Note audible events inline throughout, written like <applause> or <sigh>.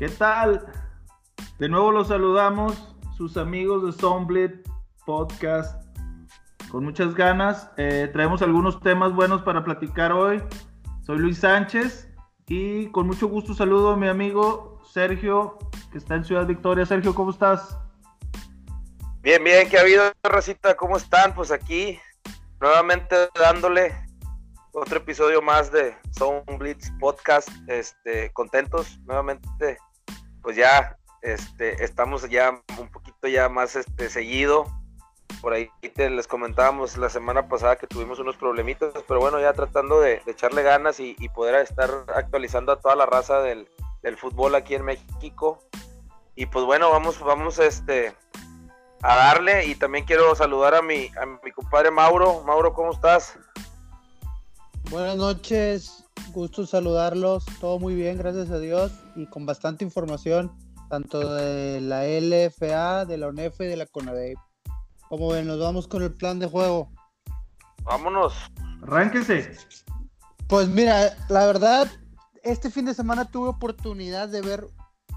¿Qué tal? De nuevo los saludamos, sus amigos de Soundblit Podcast, con muchas ganas. Eh, traemos algunos temas buenos para platicar hoy. Soy Luis Sánchez y con mucho gusto saludo a mi amigo Sergio, que está en Ciudad Victoria. Sergio, ¿cómo estás? Bien, bien, ¿qué ha habido, Racita? ¿Cómo están? Pues aquí, nuevamente dándole otro episodio más de Sound Blitz Podcast. Este, contentos nuevamente, pues ya este, estamos ya un poquito ya más este, seguido. Por ahí te les comentábamos la semana pasada que tuvimos unos problemitas, pero bueno, ya tratando de, echarle ganas y, poder estar actualizando a toda la raza del, fútbol aquí en México. Y pues bueno, vamos, vamos este, a darle y también quiero saludar a mi, a mi compadre Mauro. Mauro, ¿cómo estás? Buenas noches, gusto saludarlos, todo muy bien, gracias a Dios y con bastante información, tanto de la LFA, de la UNEF y de la CONADE. Como ven, nos vamos con el plan de juego. Vámonos. Arránquese. Pues mira, la verdad, este fin de semana tuve oportunidad de ver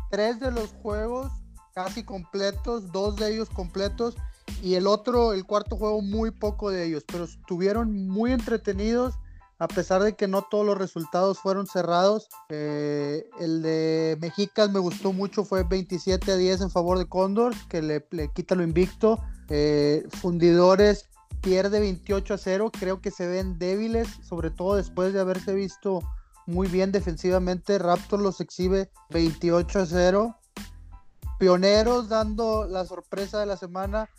tres de los juegos casi completos, dos de ellos completos y el otro, el cuarto juego, muy poco de ellos, pero estuvieron muy entretenidos a pesar de que no todos los resultados fueron cerrados. Eh, el de Mexicas me gustó mucho, fue 27 a 10 en favor de Cóndor, que le, quita lo invicto. Eh, fundidores pierde 28 a 0, creo que se ven débiles, sobre todo después de haberse visto muy bien defensivamente. Raptor los exhibe 28 a 0. Pioneros dando la sorpresa de la semana,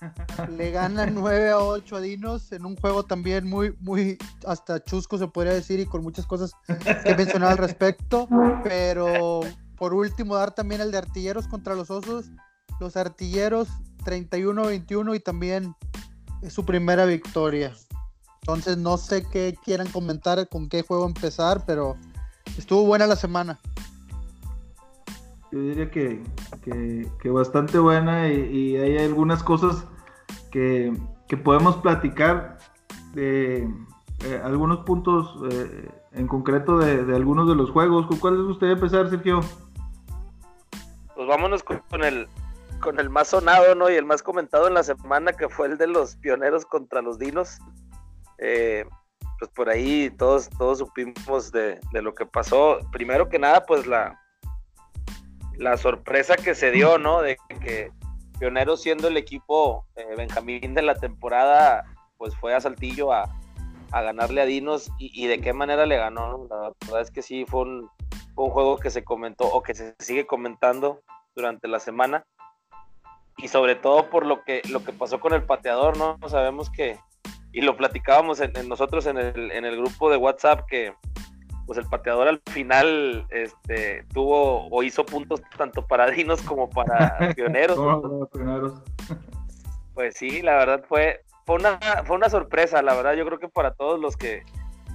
le ganan <laughs> 9 a 8 a Dinos en un juego también muy, muy hasta chusco se podría decir y con muchas cosas que mencionar al respecto. Pero por último, dar también el de artilleros contra los osos. Los artilleros 31-21 y también es su primera victoria. Entonces no sé qué quieran comentar, con qué juego empezar, pero estuvo buena la semana yo diría que, bastante buena y, hay algunas cosas que, podemos platicar de eh, algunos puntos eh, en concreto de, algunos de los juegos. ¿Con cuál les gustaría empezar, Sergio? Pues vámonos con, el con el más sonado, ¿no? Y el más comentado en la semana, que fue el de los pioneros contra los dinos. Eh, pues por ahí todos, todos supimos de, de, lo que pasó. Primero que nada, pues la, la sorpresa que se dio, ¿no? De que Pioneros siendo el equipo eh, Benjamín de la temporada, pues fue a Saltillo a, ganarle a Dinos y, de qué manera le ganó. La verdad es que sí, fue un, juego que se comentó o que se sigue comentando durante la semana. Y sobre todo por lo que, lo que pasó con el pateador, ¿no? Sabemos que, y lo platicábamos nosotros en el, en el grupo de WhatsApp, que, pues el pateador al final este, tuvo o hizo puntos tanto para Dinos como <laughs> para Pioneros. pues sí, la verdad fue, fue, una, fue una sorpresa, la verdad yo creo que para todos los que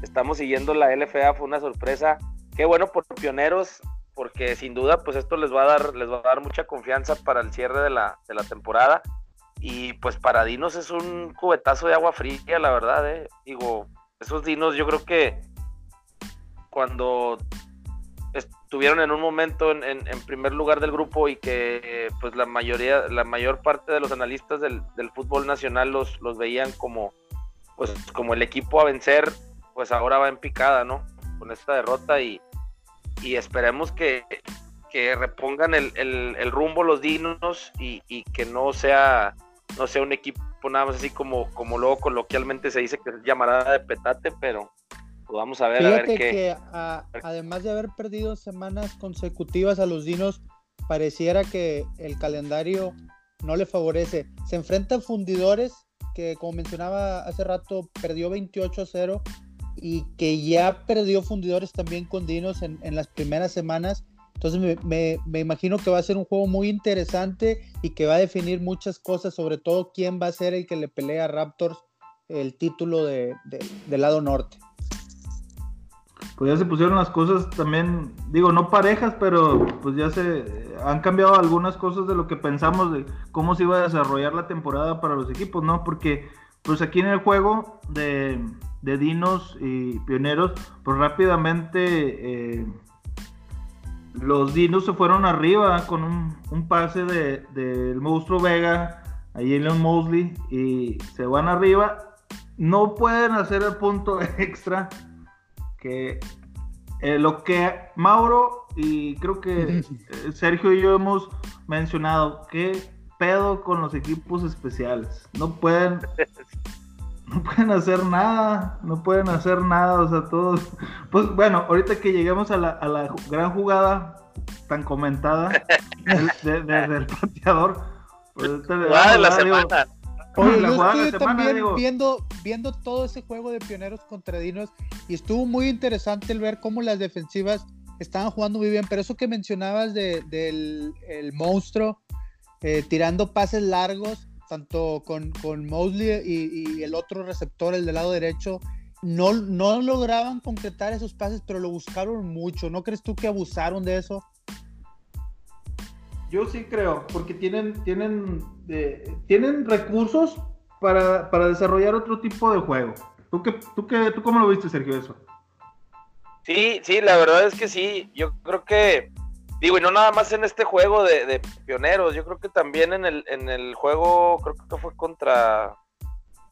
estamos siguiendo la LFA fue una sorpresa. Qué bueno por Pioneros, porque sin duda pues esto les va a dar, les va a dar mucha confianza para el cierre de la, de la temporada. Y pues para Dinos es un cubetazo de agua fría, la verdad, ¿eh? Digo, esos Dinos yo creo que cuando estuvieron en un momento en, primer lugar del grupo y que pues la mayoría, la mayor parte de los analistas del, fútbol nacional los, los veían como pues como el equipo a vencer, pues ahora va en picada, ¿no? Con esta derrota y, esperemos que, repongan el, rumbo los dinos y, y, que no sea no sea un equipo nada más así como, como luego coloquialmente se dice que es llamarada de petate, pero vamos a ver, a ver qué. Que, además de haber perdido semanas consecutivas a los Dinos, pareciera que el calendario no le favorece. Se enfrenta a Fundidores, que como mencionaba hace rato, perdió 28 a 0 y que ya perdió Fundidores también con Dinos en, las primeras semanas. Entonces me, imagino que va a ser un juego muy interesante y que va a definir muchas cosas, sobre todo quién va a ser el que le pelea a Raptors el título de, del lado norte pues ya se pusieron las cosas también, digo, no parejas, pero pues ya se han cambiado algunas cosas de lo que pensamos de cómo se iba a desarrollar la temporada para los equipos, ¿no? Porque pues aquí en el juego de, Dinos y Pioneros, pues rápidamente eh, los Dinos se fueron arriba con un, pase del de, monstruo Vega a Jalen Mosley y se van arriba. No pueden hacer el punto <laughs> extra que eh, lo que Mauro y creo que eh, Sergio y yo hemos mencionado, que pedo con los equipos especiales. No pueden <laughs> no pueden hacer nada, no pueden hacer nada, o sea, todos. Pues bueno, ahorita que lleguemos a la, a la gran jugada tan comentada desde del <laughs> pateador, pues este de la semana. Oye, la yo estuve también viendo, viendo todo ese juego de pioneros contra Dinos y estuvo muy interesante el ver cómo las defensivas estaban jugando muy bien, pero eso que mencionabas de, del el monstruo eh, tirando pases largos, tanto con, con Mosley y, el otro receptor, el del lado derecho, no, no lograban concretar esos pases, pero lo buscaron mucho. ¿No crees tú que abusaron de eso? Yo sí creo, porque tienen, tienen, eh, tienen recursos para, desarrollar otro tipo de juego. ¿Tú, qué, tú, qué, ¿Tú cómo lo viste, Sergio, eso? Sí, sí, la verdad es que sí. Yo creo que Digo, y no nada más en este juego de, pioneros, yo creo que también en el, en el juego, creo que fue contra...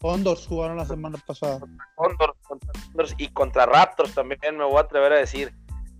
Condors jugaron la semana pasada. Condors, contra Condors y contra Raptors también me voy a atrever a decir.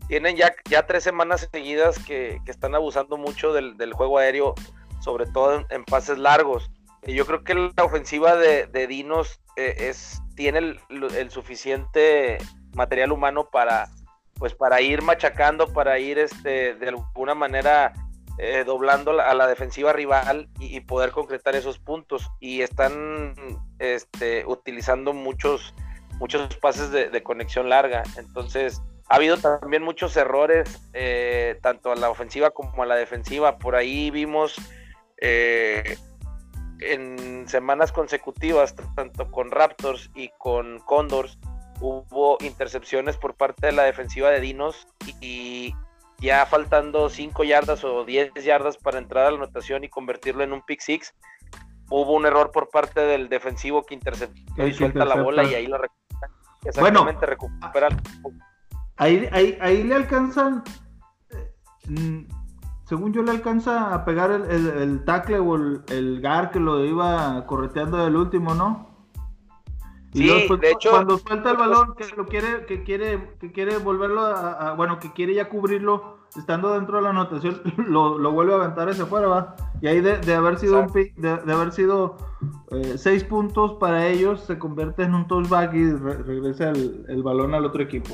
Tienen ya, ya tres semanas seguidas que, están abusando mucho del, juego aéreo, sobre todo en, pases largos. Y yo creo que la ofensiva de, Dinos eh, es, tiene el suficiente material humano para pues para ir machacando, para ir este, de alguna manera eh, doblando a la defensiva rival y, poder concretar esos puntos. Y están este, utilizando muchos, muchos pases de, conexión larga. Entonces, ha habido también muchos errores, eh, tanto a la ofensiva como a la defensiva. Por ahí vimos eh, en semanas consecutivas, tanto con Raptors y con Condors, hubo intercepciones por parte de la defensiva de Dinos y, ya faltando 5 yardas o 10 yardas para entrar a la anotación y convertirlo en un pick six, hubo un error por parte del defensivo que interceptó y suelta la bola y ahí lo recupera. Exactamente, recupera. Ahí, ahí, ahí le alcanzan, mm, según yo le alcanza a pegar el, el, tackle o el, el, gar que lo iba correteando del último, ¿no? sí, de hecho, cuando suelta el balón, que <laughs> lo quiere, que quiere, que quiere volverlo a, bueno, que quiere ya cubrirlo, estando dentro de la anotación, <laughs> lo, vuelve a aventar hacia afuera, va. Y ahí de, haber sido un de, haber sido eh, seis puntos para ellos, se convierte en un touchback y regresa el, balón al otro equipo.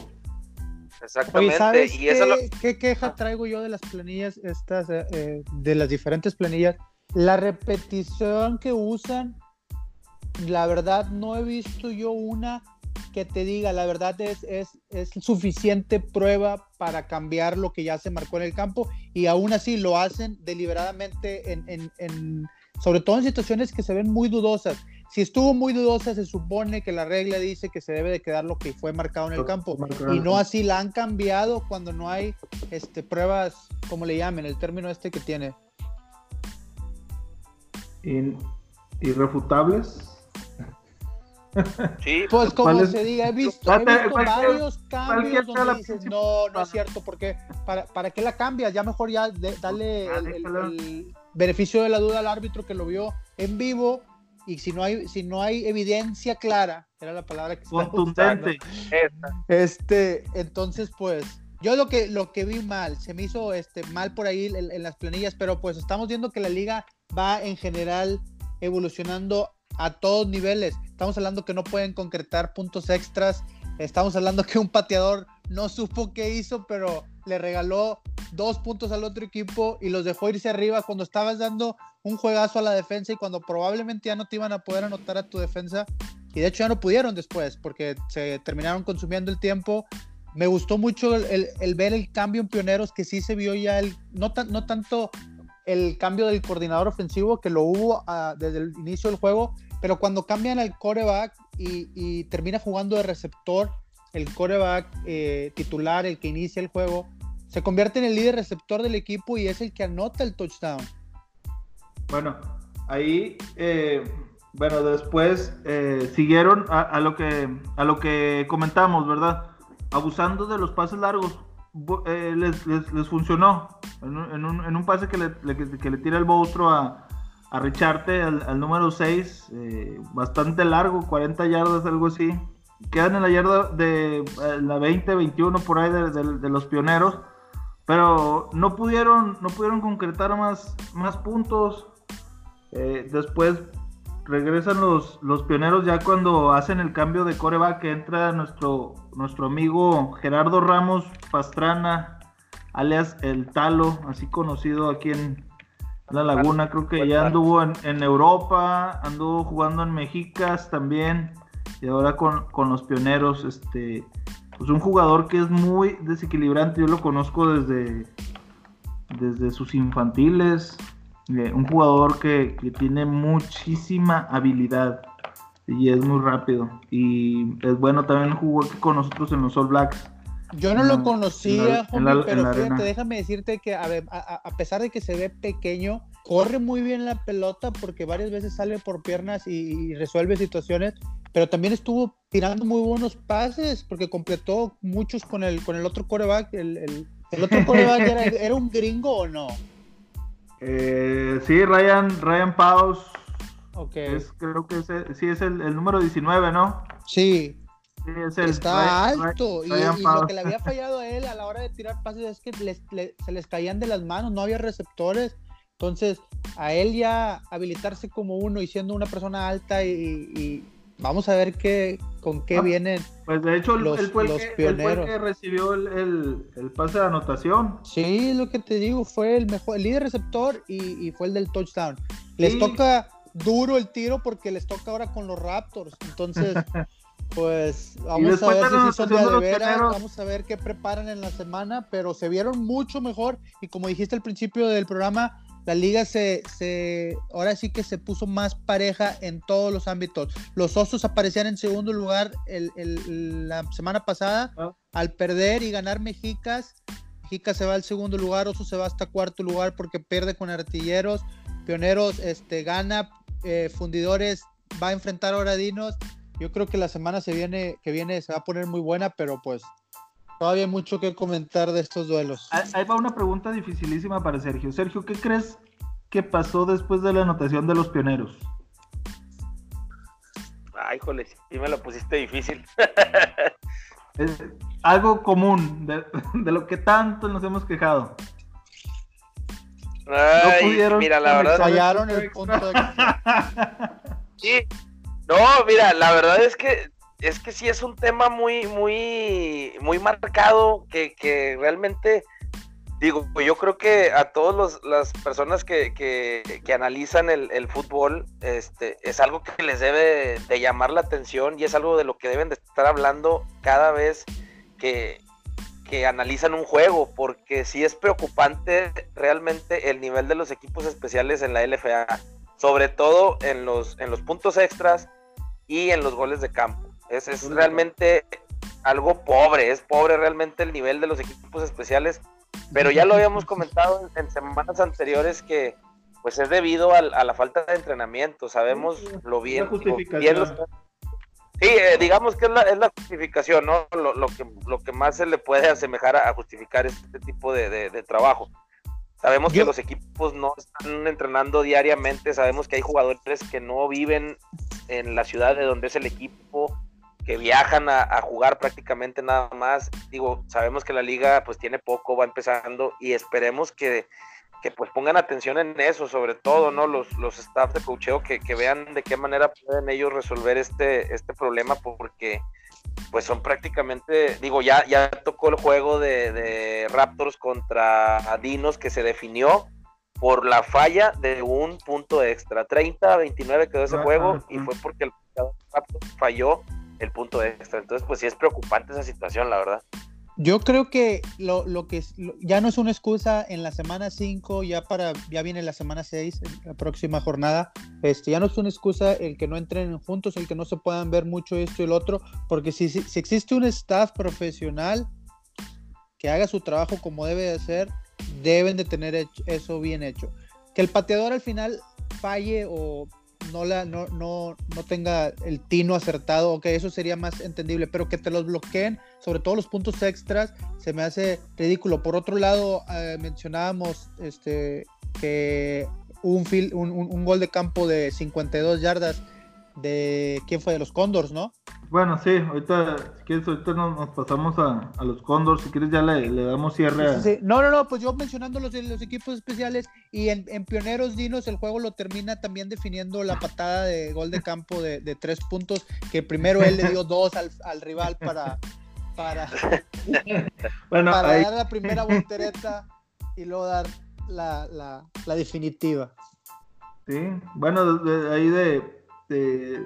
Exactamente. y qué, qué queja traigo yo de las planillas estas, eh, eh, de las diferentes planillas? La repetición que usan la verdad no he visto yo una que te diga, la verdad es, es, es, suficiente prueba para cambiar lo que ya se marcó en el campo y aún así lo hacen deliberadamente, en, en, sobre todo en situaciones que se ven muy dudosas. Si estuvo muy dudosa, se supone que la regla dice que se debe de quedar lo que fue marcado en el campo y no así la han cambiado cuando no hay este, pruebas, como le llamen, el término este que tiene. irrefutables. Sí. <laughs> Pues como se diga, he visto, varios cambios donde dices, no, no es cierto, porque ¿para, ¿para qué la cambias? Ya mejor ya dale el, beneficio de la duda al árbitro que lo vio en vivo y si no hay, si no hay evidencia clara, era la palabra que contundente. Este, entonces pues yo lo que, lo que vi mal, se me hizo este, mal por ahí en, en las planillas, pero pues estamos viendo que la liga va en general evolucionando a todos niveles. Estamos hablando que no pueden concretar puntos extras. Estamos hablando que un pateador no supo qué hizo, pero le regaló dos puntos al otro equipo y los dejó irse arriba cuando estabas dando un juegazo a la defensa y cuando probablemente ya no te iban a poder anotar a tu defensa. Y de hecho ya no pudieron después porque se terminaron consumiendo el tiempo. Me gustó mucho el, ver el cambio en Pioneros, que sí se vio ya el, no, no tanto el cambio del coordinador ofensivo que lo hubo ah, desde el inicio del juego, pero cuando cambian al coreback y, termina jugando de receptor, el coreback eh, titular, el que inicia el juego, se convierte en el líder receptor del equipo y es el que anota el touchdown. Bueno, ahí, eh, bueno, después eh, siguieron a, lo que, a lo que comentamos, ¿verdad? Abusando de los pases largos. eh, les, les, funcionó. En un, en, un, pase que le, que le tira el monstruo a, a Richarte, al, número 6, eh, bastante largo, 40 yardas, algo así. Quedan en la yarda de eh, la 20, 21 por ahí de, los pioneros, pero no pudieron, no pudieron concretar más, más puntos. después regresan los, los pioneros ya cuando hacen el cambio de coreback, que entra nuestro, nuestro amigo Gerardo Ramos Pastrana, alias El Talo, así conocido aquí en La Laguna. Creo que ya anduvo en, Europa, anduvo jugando en Mexicas también, y ahora con, con los pioneros. Este, pues un jugador que es muy desequilibrante, yo lo conozco desde, desde sus infantiles eh, un jugador que, tiene muchísima habilidad y es muy rápido. Y es bueno, también jugó con nosotros en los All Blacks. Yo no lo conocía, pero fíjate, déjame decirte que a, pesar de que se ve pequeño, corre muy bien la pelota porque varias veces sale por piernas y, resuelve situaciones, pero también estuvo tirando muy buenos pases porque completó muchos con el, con el otro coreback. El, otro <laughs> coreback era, era un gringo o no? Eh, sí, Ryan, Ryan Paus. Es, creo que es, sí es el, número 19, ¿no? Sí. Está alto. y, lo que le había fallado a él a la hora de tirar pases es que se les caían de las manos, no había receptores. Entonces, a él ya habilitarse como uno y siendo una persona alta y, vamos a ver qué, con qué ah, vienen. Pues de hecho, los, él, fue el que, recibió el, pase de anotación. Sí, lo que te digo, fue el mejor, el líder receptor y, fue el del touchdown. Les toca duro el tiro porque les toca ahora con los Raptors. Entonces, <laughs> pues vamos a ver si son de, veras, vamos a ver qué preparan en la semana, pero se vieron mucho mejor y como dijiste al principio del programa, la liga se, se, ahora sí que se puso más pareja en todos los ámbitos. Los Osos aparecían en segundo lugar la semana pasada ah. al perder y ganar Mexicas. Mexicas se va al segundo lugar, Osos se va hasta cuarto lugar porque pierde con Artilleros. Pioneros este, gana, eh, Fundidores va a enfrentar a Oradinos. Yo creo que la semana se viene, que viene se va a poner muy buena, pero pues Todavía hay mucho que comentar de estos duelos. Ahí va una pregunta dificilísima para Sergio. Sergio, ¿qué crees que pasó después de la anotación de los pioneros? Ay, jole, sí me lo pusiste difícil. <laughs> es algo común de, lo que tanto nos hemos quejado. Ay, mira, la verdad. Fallaron el punto de... <laughs> sí. No, mira, la verdad es que es que sí es un tema muy, muy, muy marcado que, que realmente, digo, yo creo que a todas las personas que, que, que analizan el, el, fútbol, este, es algo que les debe de llamar la atención y es algo de lo que deben de estar hablando cada vez que, que analizan un juego, porque sí es preocupante realmente el nivel de los equipos especiales en la LFA, sobre todo en los, en los puntos extras y en los goles de campo. Es, es realmente algo pobre, es pobre realmente el nivel de los equipos especiales, pero ya lo habíamos comentado en, semanas anteriores que pues es debido a, la falta de entrenamiento, sabemos lo bien, Sí, eh, digamos que es la, justificación, ¿no? Lo, que, lo que más se le puede asemejar a, justificar este tipo de, trabajo. Sabemos que los equipos no están entrenando diariamente, sabemos que hay jugadores que no viven en la ciudad de donde es el equipo, que viajan a, jugar prácticamente nada más. Digo, sabemos que la liga pues tiene poco, va empezando y esperemos que, pues pongan atención en eso, sobre todo, ¿no? Los, los staff de cocheo que, vean de qué manera pueden ellos resolver este, este problema porque pues son prácticamente, digo, ya, ya tocó el juego de, Raptors contra Dinos que se definió por la falla de un punto extra. 30 29 quedó ese juego y fue porque el Raptors falló el punto extra. Entonces, pues sí es preocupante esa situación, la verdad. Yo creo que lo, lo que ya no es una excusa en la semana 5, ya para ya viene la semana 6, la próxima jornada. Este, ya no es una excusa el que no entren juntos, el que no se puedan ver mucho esto y el otro, porque si, si, si existe un staff profesional que haga su trabajo como debe de ser, deben de tener eso bien hecho. Que el pateador al final falle o no, la, no, no, no tenga el tino acertado, ok, eso sería más entendible, pero que te los bloqueen, sobre todo los puntos extras, se me hace ridículo. Por otro lado, eh, mencionábamos este, que un, un, un, gol de campo de 52 yardas de quién fue de los Condors, ¿no? Bueno, sí, ahorita, si quieres, ahorita nos, pasamos a, los Condors, si quieres ya le, damos cierre. No, no, no, pues yo mencionando los, los equipos especiales y en, Pioneros Dinos el juego lo termina también definiendo la patada de gol de campo de, tres puntos, que primero él le dio <laughs> dos al, rival para, para, <laughs> bueno, dar la primera <laughs> voltereta y luego dar la, la, definitiva. Sí, bueno, ahí de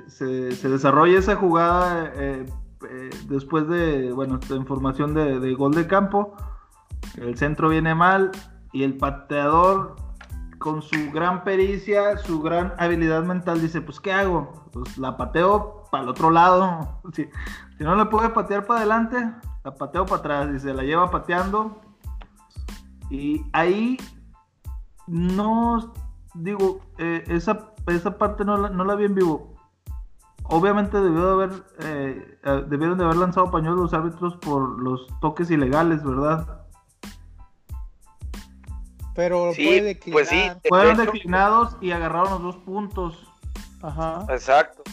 se, se, desarrolla esa jugada eh, eh, después de, bueno, esta información de, gol de campo. El centro viene mal y el pateador con su gran pericia, su gran habilidad mental dice, pues ¿qué hago? Pues la pateo para el otro lado. <laughs> Si, si no le puede patear para adelante, la pateo para atrás y se la lleva pateando. Y ahí no digo, eh, esa esa parte no la, no la vi en vivo. Obviamente debió de haber, eh, eh, debieron de haber lanzado pañuelos los árbitros por los toques ilegales, ¿verdad? Pero puede pues sí, Fueron declinados y agarraron los dos puntos. Ajá. Exacto.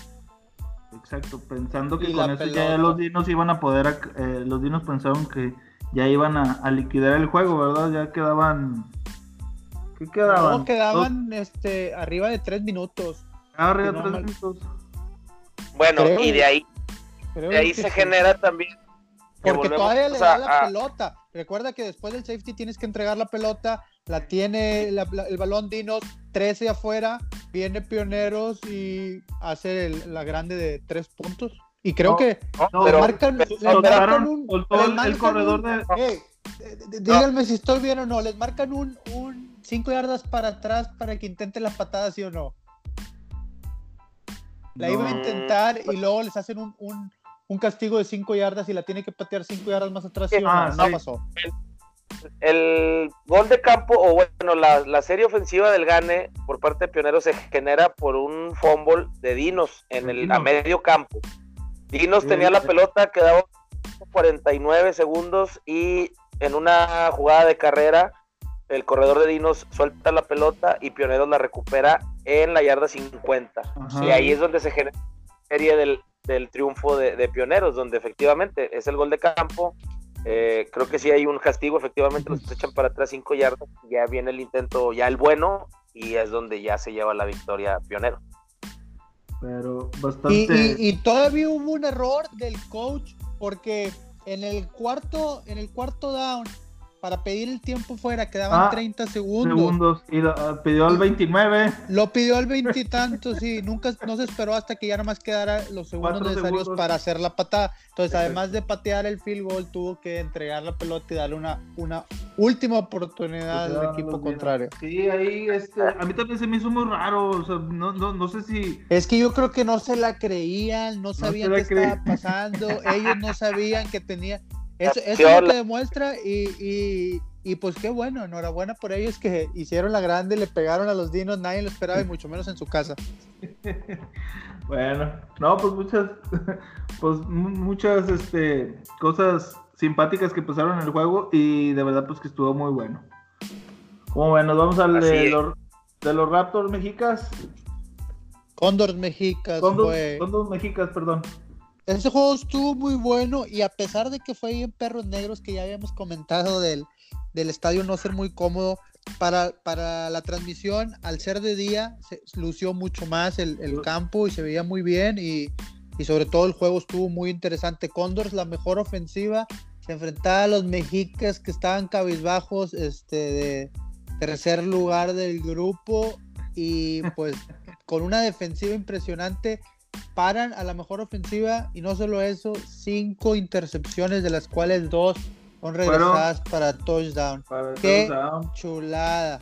Exacto, pensando que con eso ya los dinos iban a poder, eh, los dinos pensaron que ya iban a, a, liquidar el juego, ¿verdad? Ya quedaban ¿Qué quedaban? No, quedaban este, arriba de tres minutos. Ah, arriba de tres minutos. Bueno, y de ahí, de ahí se genera también. Porque todavía le da la pelota. Recuerda que después del safety tienes que entregar la pelota, la tiene el balón Dinos, 13 afuera, viene Pioneros y hace la grande de tres puntos. Y creo que le marcan, un, el corredor de... díganme si estoy bien o no, les marcan un, un 5 yardas para atrás para que intente la patada, ¿sí o no? La iba a intentar y luego les hacen un, castigo de 5 yardas y la tiene que patear 5 yardas más atrás, ¿sí o no? Ah, no pasó. El, gol de campo, o bueno, la, serie ofensiva del Gane por parte de Pioneros se genera por un fumble de Dinos en el a medio campo. Dinos tenía la pelota, quedaba 49 segundos y en una jugada de carrera el corredor de Dinos suelta la pelota y Pioneros la recupera en la yarda 50. Y ahí es donde se genera la serie del, triunfo de, Pioneros, donde efectivamente es el gol de campo. Eh, creo que sí hay un castigo, efectivamente los echan para atrás 5 yardas, ya viene el intento, ya el bueno, y es donde ya se lleva la victoria Pionero. Pero bastante. Y, y todavía hubo un error del coach, porque en el cuarto, en el cuarto down, para pedir el tiempo fuera, quedaban 30 ah, segundos. segundos. Y lo ah, pidió al 29. Lo pidió al veintitantos, sí. Nunca no se esperó hasta que ya nada más quedara los segundos necesarios para hacer la patada. Entonces, además de patear el field goal, tuvo que entregar la pelota y darle una, una última oportunidad al equipo contrario. Sí, ahí este, a mí también se me hizo muy raro. O sea, no, no, no sé si. Es que yo creo que no se la creían, no sabían qué estaba pasando. Ellos no sabían que tenía eso, es lo que demuestra y, pues qué bueno, enhorabuena por ellos que hicieron la grande, le pegaron a los dinos, nadie lo esperaba y mucho menos en su casa. <laughs> bueno, no, pues muchas, <laughs> pues muchas este, cosas simpáticas que pasaron en el juego y de verdad pues que estuvo muy bueno. Como bueno, vamos al de los, de los Raptors mexicas. Condors mexicas. Condors mexicas, perdón. Ese juego estuvo muy bueno y a pesar de que fue en Perros Negros, que ya habíamos comentado del, estadio no ser muy cómodo, para, para, la transmisión, al ser de día, se lució mucho más el, campo y se veía muy bien y, sobre todo el juego estuvo muy interesante. Condors, la mejor ofensiva, se enfrentaba a los mexicas que estaban cabizbajos este, de tercer lugar del grupo y pues con una defensiva impresionante paran a la mejor ofensiva y no solo eso, cinco intercepciones de las cuales dos son regresadas para touchdown. Qué chulada.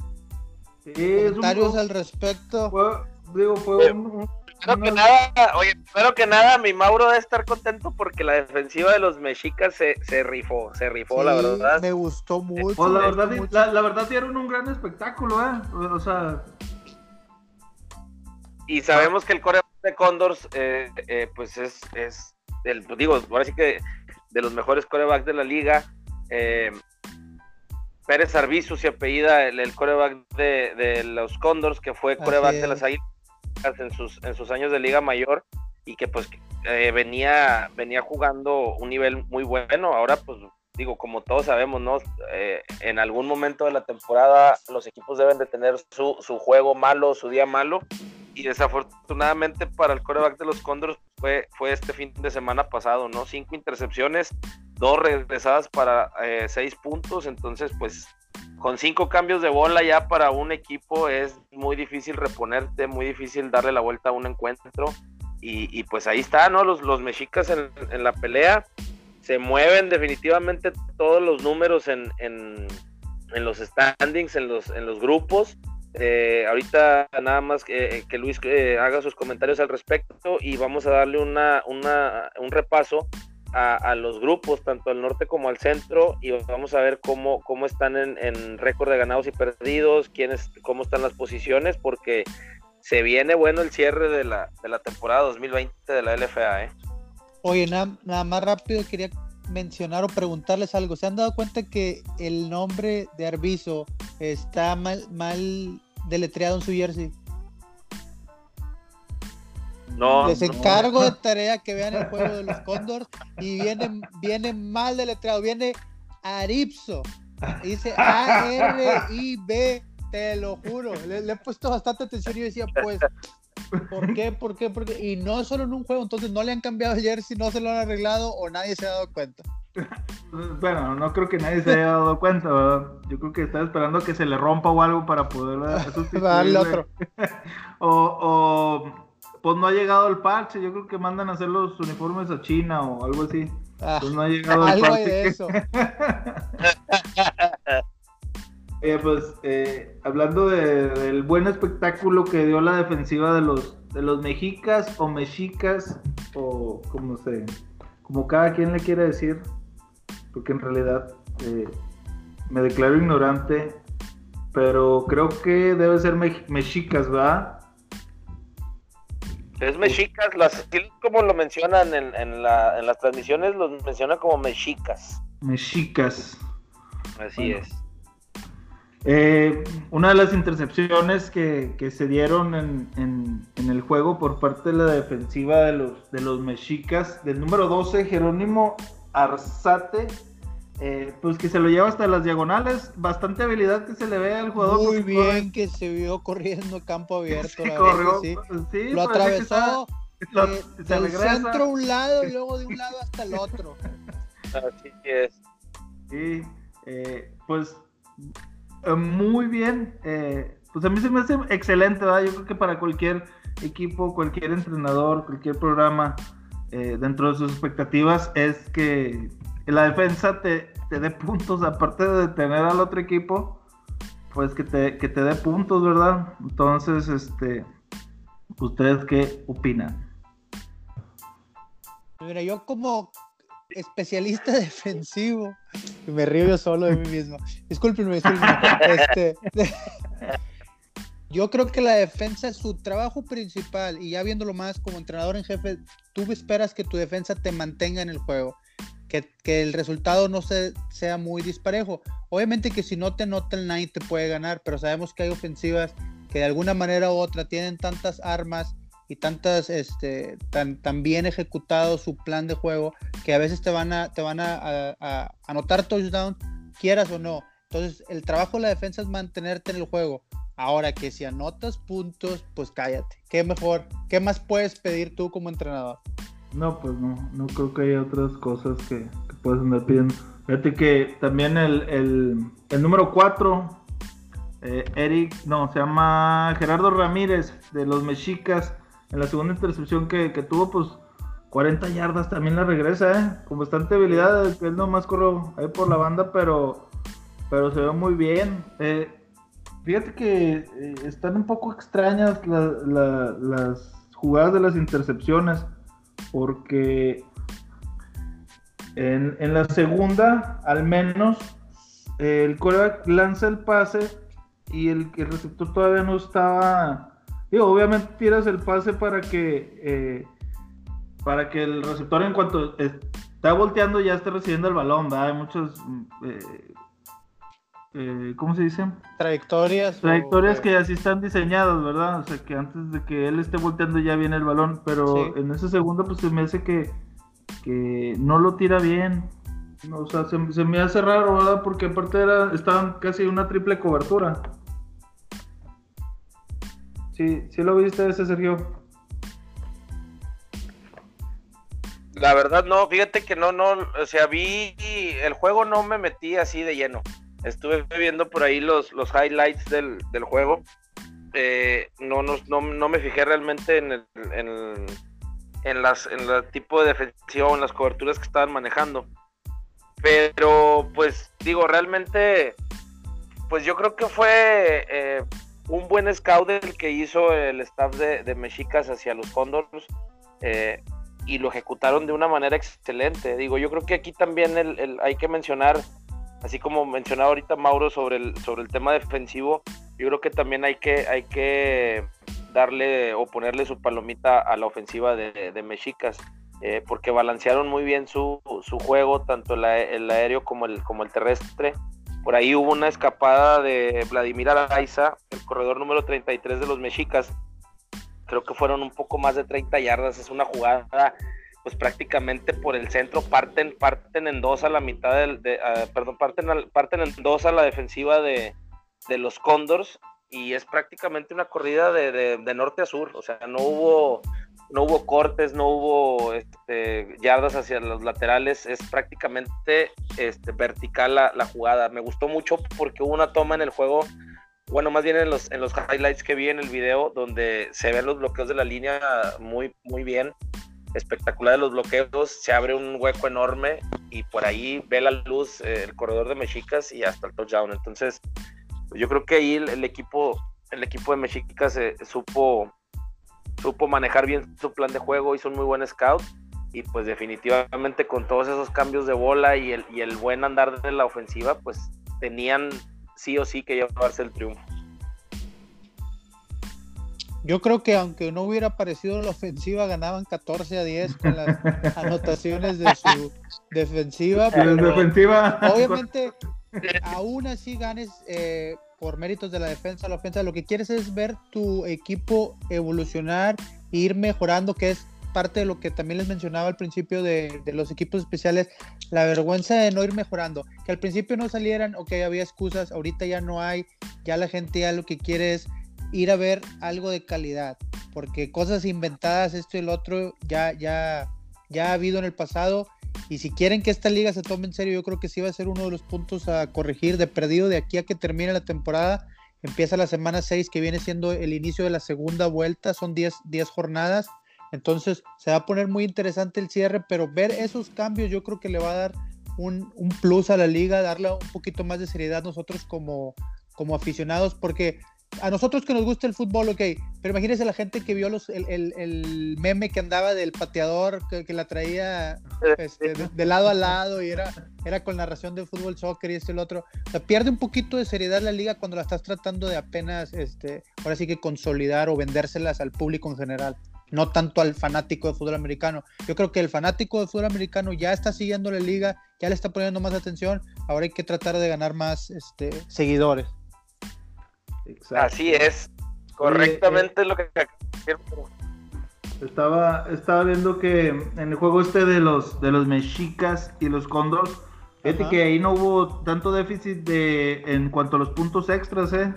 Comentarios al respecto. digo, fue un, Primero que nada, oye, primero que nada, mi Mauro debe estar contento porque la defensiva de los mexicas se, se rifó, se rifó, la verdad. Me gustó mucho. Pues la, verdad, La, la, verdad dieron un gran espectáculo, ¿eh? O sea, y sabemos que el coreback de Condors, eh, eh, pues es, es el, digo, ahora sí que de los mejores corebacks de la liga. Eh, Pérez Arbizu se apellida el, el coreback de, los Condors, que fue coreback de las Águilas en sus, en sus años de liga mayor y que pues venía, venía jugando un nivel muy bueno. Ahora pues digo, como todos sabemos, ¿no? en algún momento de la temporada los equipos deben de tener su, su juego malo, su día malo y desafortunadamente para el coreback de los Condors fue, fue este fin de semana pasado, ¿no? Cinco intercepciones, dos regresadas para eh, seis puntos, entonces pues con cinco cambios de bola ya para un equipo es muy difícil reponerte, muy difícil darle la vuelta a un encuentro y, pues ahí está, ¿no? Los, los mexicas en, la pelea se mueven definitivamente todos los números en, en, en los standings, en los, en los grupos eh, ahorita nada más que, que Luis eh, haga sus comentarios al respecto y vamos a darle una, un repaso a, los grupos, tanto al norte como al centro, y vamos a ver cómo, cómo están en, récord de ganados y perdidos, quiénes, cómo están las posiciones, porque se viene bueno el cierre de la, de la temporada 2020 de la LFA. ¿eh? Oye, nada, nada más rápido quería mencionar o preguntarles algo. ¿Se han dado cuenta que el nombre de Arbizo está mal, mal deletreado en su jersey? No. Les encargo de tarea que vean el juego de los Condors y viene, viene mal deletreado, viene Aripso. Dice A-R-I-B, te lo juro. Le, le, he puesto bastante atención y yo decía, pues, ¿Por qué? ¿Por qué? ¿Por qué? Y no solo en un juego, entonces no le han cambiado el jersey, no se lo han arreglado o nadie se ha dado cuenta. <laughs> Bueno, no creo que nadie se haya dado cuenta, ¿verdad? Yo creo que está esperando que se le rompa o algo para poder <laughs> darle otro. <laughs> o, o, pues no ha llegado el parche, yo creo que mandan a hacer los uniformes a China o algo así. Ah, pues no ha llegado el parche. De eso. Eh, pues eh, hablando del buen espectáculo que dio la defensiva de los de los mexicas o mexicas o como se como cada quien le quiere decir porque en realidad eh, me declaro ignorante pero creo que debe ser mexicas ¿verdad? Es mexicas, las, como lo mencionan en, en, la, en las transmisiones, los mencionan como mexicas. Mexicas. Así es. Eh, una de las intercepciones que, se dieron en, el juego por parte de la defensiva de los, de los mexicas, del número 12, Jerónimo Arzate, eh, pues que se lo lleva hasta las diagonales, bastante habilidad que se le ve al jugador. Muy bien que se vio corriendo campo abierto. Sí, sí. lo atravesó eh, del centro a un lado y luego de un lado hasta el otro. <laughs> Así es. Sí, pues muy bien. Eh, pues a mí se me hace excelente, ¿verdad? Yo creo que para cualquier equipo, cualquier entrenador, cualquier programa, eh, dentro de sus expectativas, es que la defensa te, dé puntos, <laughs> aparte de tener al otro equipo, pues que te, que te dé puntos, ¿verdad? Entonces, este, ¿ustedes qué opinan? Mira, yo como especialista <laughs> defensivo. Me río yo solo de mí mismo. Discúlpenme, Este, <laughs> yo creo que la defensa es su trabajo principal y ya viéndolo más como entrenador en jefe, tú esperas que tu defensa te mantenga en el juego, que, que el resultado no se, sea muy disparejo. Obviamente que si no te nota el night te puede ganar, pero sabemos que hay ofensivas que de alguna manera u otra tienen tantas armas y tantas, este, tan, tan, bien ejecutado su plan de juego que a veces te van a, te van a, anotar touchdown, quieras o no. Entonces, el trabajo de la defensa es mantenerte en el juego. Ahora que si anotas puntos, pues cállate. ¿Qué mejor? ¿Qué más puedes pedir tú como entrenador? No, pues no, no creo que haya otras cosas que, que puedas andar pidiendo. Fíjate que también el, el, el número 4, eh, Eric, no, se llama Gerardo Ramírez de los Mexicas en la segunda intercepción que, tuvo, pues 40 yardas también la regresa, ¿eh? Con bastante habilidad, él nomás corrió ahí por la banda, pero, pero se ve muy bien. Eh, fíjate que eh, están un poco extrañas las jugadas de las intercepciones, porque en, la segunda, al menos, el coreback lanza el pase y el, el receptor todavía no estaba Digo, obviamente tiras el pase para que eh, para que el receptor en cuanto está volteando ya esté recibiendo el balón, ¿verdad? Hay muchos eh, eh, ¿cómo se dice? Trayectorias. Trayectorias que así están diseñadas, ¿verdad? O sea, que antes de que él esté volteando ya viene el balón, pero en ese segundo pues se me hace que, que no lo tira bien. O sea, se, me hace raro, ¿verdad? Porque aparte era, estaban casi una triple cobertura. Sí, sí lo viste ese, Sergio. La verdad no, fíjate que no, no, o sea, vi el juego no me metí así de lleno estuve viendo por ahí los, los highlights del, juego. Eh, no, no, no, me fijé realmente en el, en, en las, en el tipo de en las coberturas que estaban manejando. Pero, pues, digo, realmente, pues yo creo que fue eh, un buen scout el que hizo el staff de, de Mexicas hacia los Condors. Eh, y lo ejecutaron de una manera excelente. Digo, yo creo que aquí también el, hay que mencionar así como mencionaba ahorita Mauro sobre el, sobre el tema defensivo, yo creo que también hay que, hay que darle o ponerle su palomita a la ofensiva de, Mexicas, eh, porque balancearon muy bien su, juego, tanto el, aéreo como el, como el terrestre. Por ahí hubo una escapada de Vladimir Araiza, el corredor número 33 de los Mexicas. Creo que fueron un poco más de 30 yardas. Es una jugada pues prácticamente por el centro parten, parten en dos a la mitad del, de, ah, perdón, parten, parten en dos a la defensiva de, los Condors y es prácticamente una corrida de, norte a sur, o sea, no hubo, no hubo cortes, no hubo este, yardas hacia los laterales, es prácticamente este, vertical la, jugada. Me gustó mucho porque hubo una toma en el juego, bueno, más bien en los, en los highlights que vi en el video, donde se ven los bloqueos de la línea muy, muy bien espectacular de los bloqueos, se abre un hueco enorme y por ahí ve la luz eh, el corredor de Mexicas y hasta el touchdown. Entonces, yo creo que ahí el, equipo, el equipo de Mexicas se supo, supo manejar bien su plan de juego, hizo un muy buen scout y pues definitivamente con todos esos cambios de bola y el, y el buen andar de la ofensiva, pues tenían sí o sí que llevarse el triunfo. Yo creo que aunque no hubiera aparecido la ofensiva, ganaban 14 a 10 con las <laughs> anotaciones de su defensiva. defensiva. Obviamente, aún así ganes eh, por méritos de la defensa, la ofensa, lo que quieres es ver tu equipo evolucionar e ir mejorando, que es parte de lo que también les mencionaba al principio de, de, los equipos especiales, la vergüenza de no ir mejorando, que al principio no salieran, ok, había excusas, ahorita ya no hay, ya la gente ya lo que quiere es ir a ver algo de calidad, porque cosas inventadas, esto y el otro, ya, ya, ya ha habido en el pasado. Y si quieren que esta liga se tome en serio, yo creo que sí va a ser uno de los puntos a corregir de perdido de aquí a que termine la temporada. Empieza la semana 6, que viene siendo el inicio de la segunda vuelta, son 10, 10 jornadas. Entonces se va a poner muy interesante el cierre, pero ver esos cambios yo creo que le va a dar un, un plus a la liga, darle un poquito más de seriedad nosotros como, como aficionados, porque a nosotros que nos gusta el fútbol, ok, pero imagínense la gente que vio los, el, meme que andaba del pateador, que, la traía este, de, lado a lado y era, era con narración de fútbol, soccer y este y el otro. O sea, pierde un poquito de seriedad la liga cuando la estás tratando de apenas, este, ahora sí que consolidar o vendérselas al público en general, no tanto al fanático de fútbol americano. Yo creo que el fanático de fútbol americano ya está siguiendo la liga, ya le está poniendo más atención, ahora hay que tratar de ganar más este, seguidores. Así es, correctamente eh, lo que estaba, estaba viendo que en el juego este de los de los mexicas y los cóndors, fíjate que ahí no hubo tanto déficit de en cuanto a los puntos extras, ¿eh?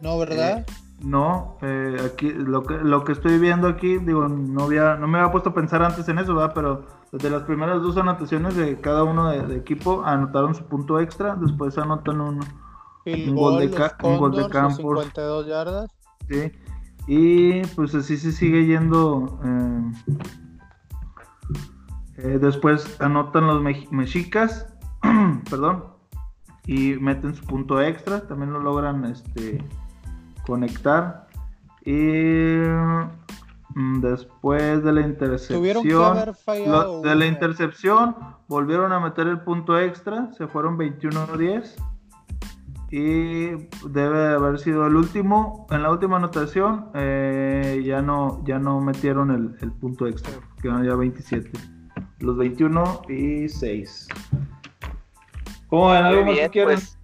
No, ¿verdad? Eh, no, eh, aquí lo que, lo que estoy viendo aquí, digo, no había, no me había puesto a pensar antes en eso, ¿verdad? Pero desde las primeras dos anotaciones de cada uno de equipo anotaron su punto extra, después anotan un, un, gol de, campo. 52 yardas. Sí. Y pues así se sigue yendo. Eh, eh, después anotan los mexicas, <clears throat> perdón, y meten su punto extra. También lo logran este, conectar. Y mm, después de la intercepción, de la intercepción, volvieron a meter el punto extra. Se fueron 21-10 y debe haber sido el último. En la última anotación eh, ya no ya no metieron el, punto extra, quedan ya 27. Los 21 y 6. ¿Cómo ven? ¿Algo más que quieran? Pues,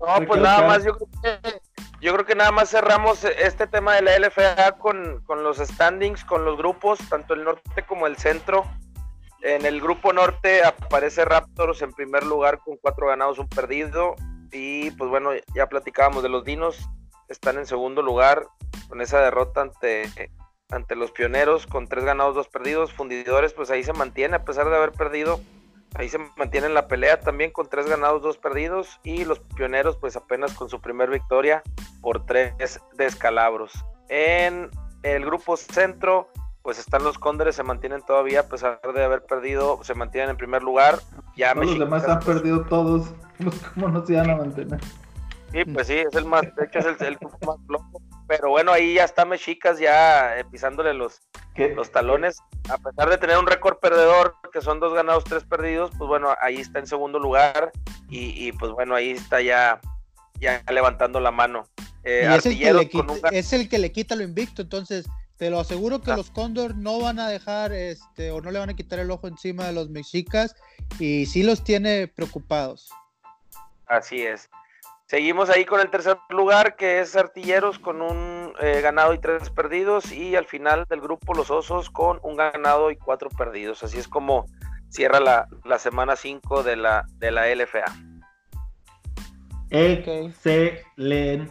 no, pues nada más, yo creo, que, yo creo que nada más cerramos este tema de la LFA con, con los standings, con los grupos, tanto el norte como el centro. En el grupo norte aparece Raptors en primer lugar con cuatro ganados, un perdido. Y pues bueno, ya platicábamos de los Dinos, están en segundo lugar con esa derrota ante, ante los Pioneros con tres ganados, dos perdidos. Fundidores, pues ahí se mantiene a pesar de haber perdido. Ahí se mantiene en la pelea también con tres ganados, dos perdidos. Y los Pioneros, pues apenas con su primer victoria por tres descalabros. En el grupo centro, pues están los Cóndores, se mantienen todavía a pesar de haber perdido, se mantienen en primer lugar. Ya los demás han perdido todos, <laughs> ¿cómo no se van a mantener? Sí, pues sí, es el más, de hecho es el, más loco. Pero bueno, ahí ya está Mexicas ya eh, pisándole los, los talones. A pesar de tener un récord perdedor, que son dos ganados, tres perdidos, pues bueno, ahí está en segundo lugar. Y, y pues bueno, ahí está ya, ya levantando la mano. Eh, es, el que le quita, es el que le quita lo invicto, entonces te lo aseguro que ah. los Cóndor no van a dejar este o no le van a quitar el ojo encima de los mexicas y sí los tiene preocupados. Así es. Seguimos ahí con el tercer lugar que es Artilleros con un eh, ganado y tres perdidos y al final del grupo los Osos con un ganado y cuatro perdidos. Así es como cierra la, la semana 5 de la, de la LFA. Excelente.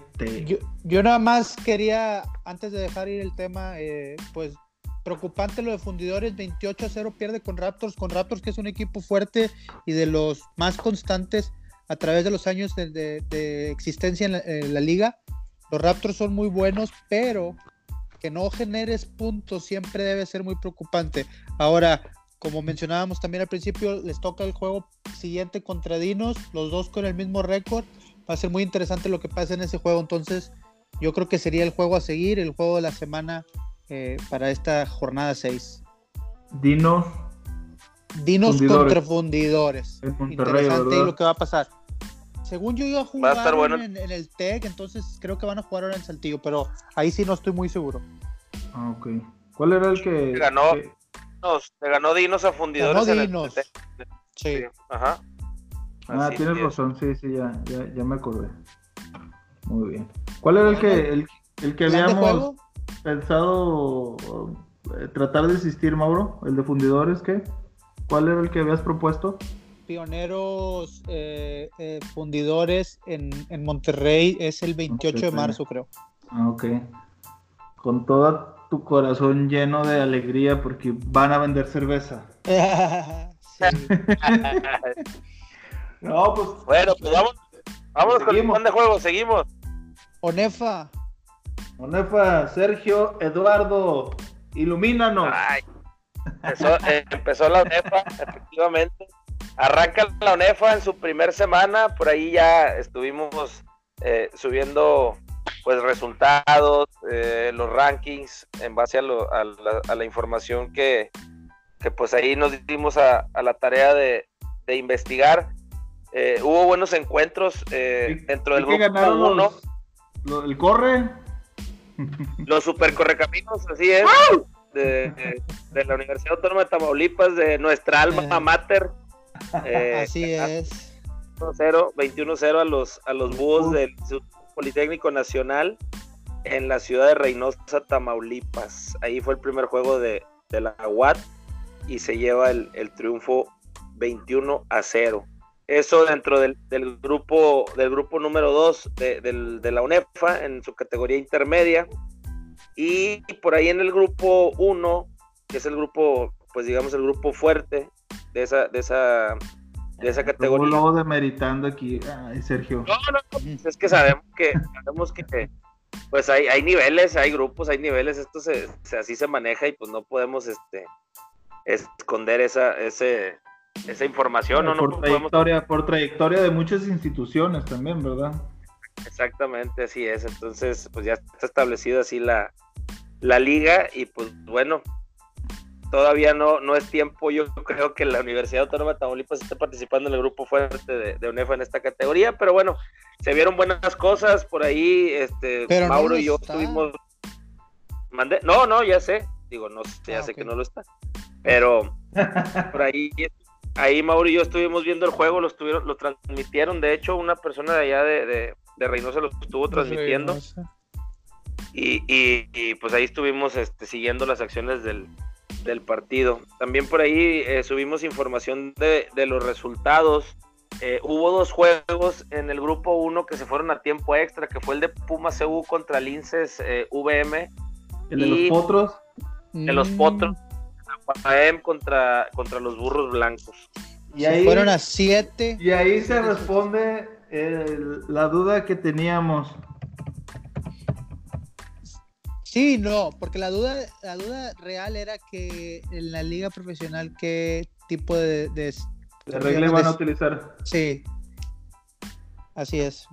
Yo, yo, nada más quería, antes de dejar ir el tema, eh, pues preocupante lo de fundidores, 28 a 0 pierde con Raptors, con Raptors que es un equipo fuerte y de los más constantes a través de los años de, existencia en la, liga. Los Raptors son muy buenos, pero que no generes puntos siempre debe ser muy preocupante. Ahora, como mencionábamos también al principio, les toca el juego siguiente contra Dinos, los dos con el mismo récord va a ser muy interesante lo que pasa en ese juego. Entonces, yo creo que sería el juego a seguir, el juego de la semana eh, para esta jornada 6. Dinos. Dinos contra fundidores. Interesante lo que va a pasar. Según yo iba a jugar en, el TEC, entonces creo que van a jugar ahora en Saltillo, pero ahí sí no estoy muy seguro. Ah, ok. ¿Cuál era el que. Ganó, se ganó Dinos a fundidores. Ganó Dinos. sí. Ajá. Ah, tienes razón, sí, sí, ya, ya, me acordé. Muy bien. ¿Cuál era el que, el, el que habíamos pensado eh, tratar de existir, Mauro? ¿El de fundidores qué? ¿Cuál era el que habías propuesto? Pioneros eh, eh, fundidores en, en, Monterrey es el 28 de marzo, creo. Ah, ok. Con todo tu corazón lleno de alegría porque van a vender cerveza. <laughs> No, pues. Bueno, pues vamos, vamos con el plan de juego, seguimos. Onefa. Onefa, Sergio, Eduardo, ilumínanos. Ay, empezó, la Onefa, <laughs> efectivamente. Arranca la Onefa en su primer semana, por ahí ya estuvimos eh, subiendo pues resultados, eh, los rankings en base a, la, información que, que, pues ahí nos dimos a, la tarea de, de investigar. Eh, hubo buenos encuentros eh, dentro del grupo 1. ¿El corre? Los super correcaminos, así es. De, la Universidad Autónoma de Tamaulipas, de nuestra alma eh. así es. 21-0 a los, a los búhos del Politécnico Nacional en la ciudad de Reynosa, Tamaulipas. Ahí fue el primer juego de, la UAT y se lleva el, el triunfo 21 a 0. Eso dentro del, grupo del grupo número 2 de, la UNEFA en su categoría intermedia. Y por ahí en el grupo 1, que es el grupo, pues digamos el grupo fuerte de esa, de esa, de esa categoría. Luego demeritando aquí, Ay, Sergio. No, no, pues es que sabemos que, sabemos que pues hay, hay niveles, hay grupos, hay niveles, esto se, así se maneja y pues no podemos este esconder esa, ese, esa información. ¿no? Por, trayectoria, por trayectoria de muchas instituciones también, ¿verdad? Exactamente, así es. Entonces, pues ya está establecida así la, la liga y pues bueno, todavía no, no es tiempo. Yo creo que la Universidad Autónoma de Tamaulipas está participando en el grupo fuerte de, de UNEFA en esta categoría, pero bueno, se vieron buenas cosas por ahí. Este, Mauro y yo estuvimos. No, no, ya sé. Digo, no ya ah, sé que no lo está. Pero <laughs> por ahí, ahí Mauro y yo estuvimos viendo el juego, lo, estuvieron, lo transmitieron. De hecho, una persona de allá de, de, de Reynosa lo estuvo transmitiendo. Y, y, pues ahí estuvimos este, siguiendo las acciones del, del partido. También por ahí eh, subimos información de, de los resultados. Eh, hubo dos juegos en el grupo 1 que se fueron a tiempo extra, que fue el de Puma CU contra Linces eh, VM. ¿El de los potros? De los mm. potros. contra, contra los burros blancos. Y ahí, fueron a 7. Y ahí se responde la duda que teníamos. Sí, no, porque la duda, la duda real era que en la liga profesional qué tipo de, de, regla van a utilizar. Sí, así es.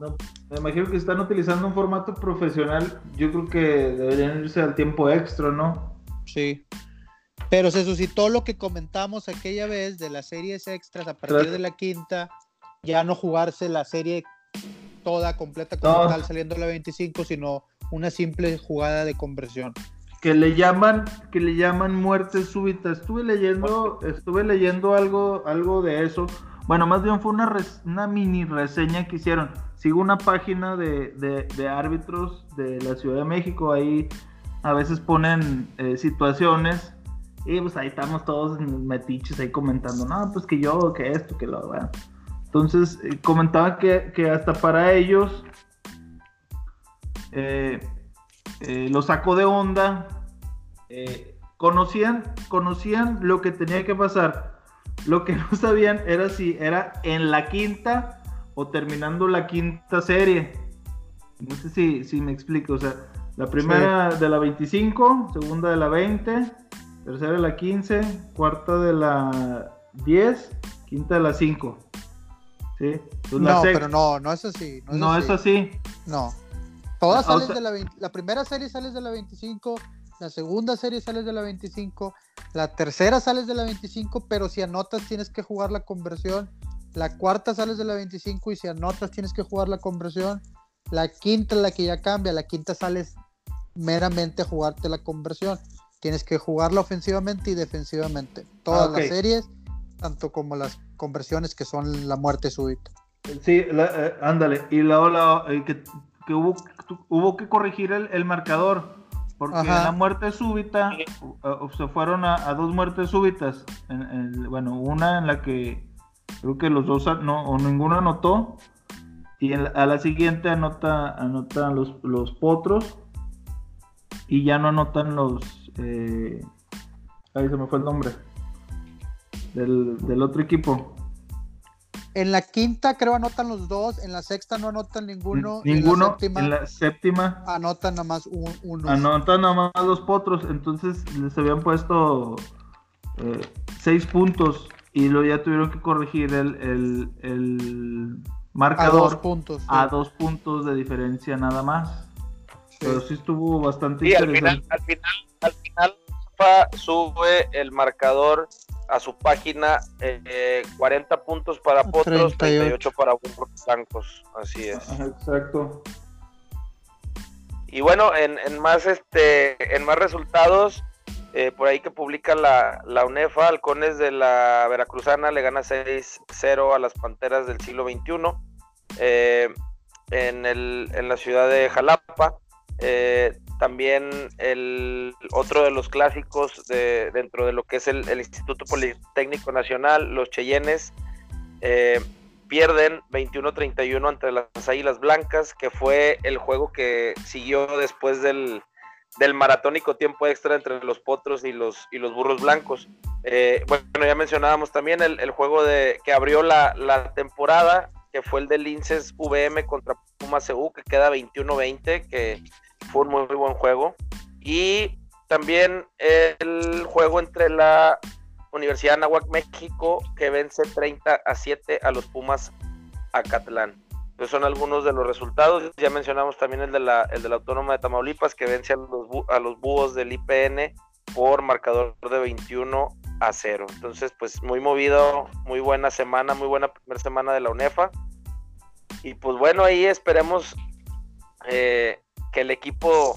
me imagino que están utilizando un formato profesional. Yo creo que deberían irse al tiempo extra, ¿no? Sí. Pero se suscitó lo que comentamos aquella vez de las series extras a partir de la quinta, ya no jugarse la serie toda completa como tal saliendo la 25, sino una simple jugada de conversión. Que le llaman, que le llaman muerte súbita. Estuve leyendo, estuve leyendo algo, algo de eso. Bueno, más bien fue una, una mini reseña que hicieron. Sigo una página de, de, árbitros de la Ciudad de México. Ahí a veces ponen eh, situaciones. Y pues ahí estamos todos metiches ahí comentando. No, pues que yo, que esto, que lo. Bueno. Entonces eh, comentaba que, que hasta para ellos eh, eh, lo sacó de onda, eh, conocían, conocían lo que tenía que pasar. Lo que no sabían era si era en la quinta o terminando la quinta serie. No sé si, si me explico. O sea, la primera de la 25, segunda de la 20, tercera de la 15, cuarta de la 10, quinta de la 5. ¿Sí? no, pero no, no es así. No es, así. No. Todas sales de la la primera serie sales de la 25, la segunda serie sales de la 25, la tercera sales de la 25, pero si anotas tienes que jugar la conversión. La cuarta sales de la 25 y si anotas tienes que jugar la conversión. La quinta la que ya cambia, la quinta sales meramente a jugarte la conversión. Tienes que jugarla ofensivamente y defensivamente. Todas las series, tanto como las conversiones que son la muerte súbita. Sí, eh, ándale. Y luego la, eh, que que hubo, hubo que corregir el, marcador. Porque en la muerte súbita se fueron a, dos muertes súbitas. bueno, una en la que creo que los dos no, o ninguno anotó. Y a la siguiente anota, anotan los, los potros. Y ya no anotan los. Eh, ahí se me fue el nombre. Del, del otro equipo. En la quinta creo anotan los dos, en la sexta no anotan ninguno. Ninguno. En la séptima, anotan nada más uno. Anotan nada más dos potros, entonces les habían puesto eh, seis puntos y luego ya tuvieron que corregir el, marcador a dos puntos. A dos puntos de diferencia nada más. Pero sí estuvo bastante interesante. Al final, al final, sube el marcador a su página eh, 40 puntos para potros, 38, para burros blancos. Así es. Exacto. Y bueno, en, en, más este, en más resultados, eh, por ahí que publica la, la, UNEFA, Halcones de la Veracruzana le gana 6-0 a las Panteras del siglo XXI eh, en, el, en la ciudad de Jalapa. Eh, también el otro de los clásicos de, dentro de lo que es el, Instituto Politécnico Nacional, los Cheyennes, eh, pierden 21-31 ante las Águilas Blancas, que fue el juego que siguió después del, maratónico tiempo extra entre los potros y los, y los burros blancos. Eh, bueno, ya mencionábamos también el, juego de, que abrió la, la, temporada, que fue el de Linces VM contra Puma CU, que queda 21-20, que fue un muy, buen juego. Y también el juego entre la Universidad de Nahuac México que vence 30 a 7 a los Pumas Acatlán. Esos son algunos de los resultados. Ya mencionamos también el de la, el de la Autónoma de Tamaulipas que vence a los, a los búhos del IPN por marcador de 21 a 0. Entonces, pues muy movido, muy buena semana, muy buena primera semana de la UNEFA. Y pues bueno, ahí esperemos eh, que el equipo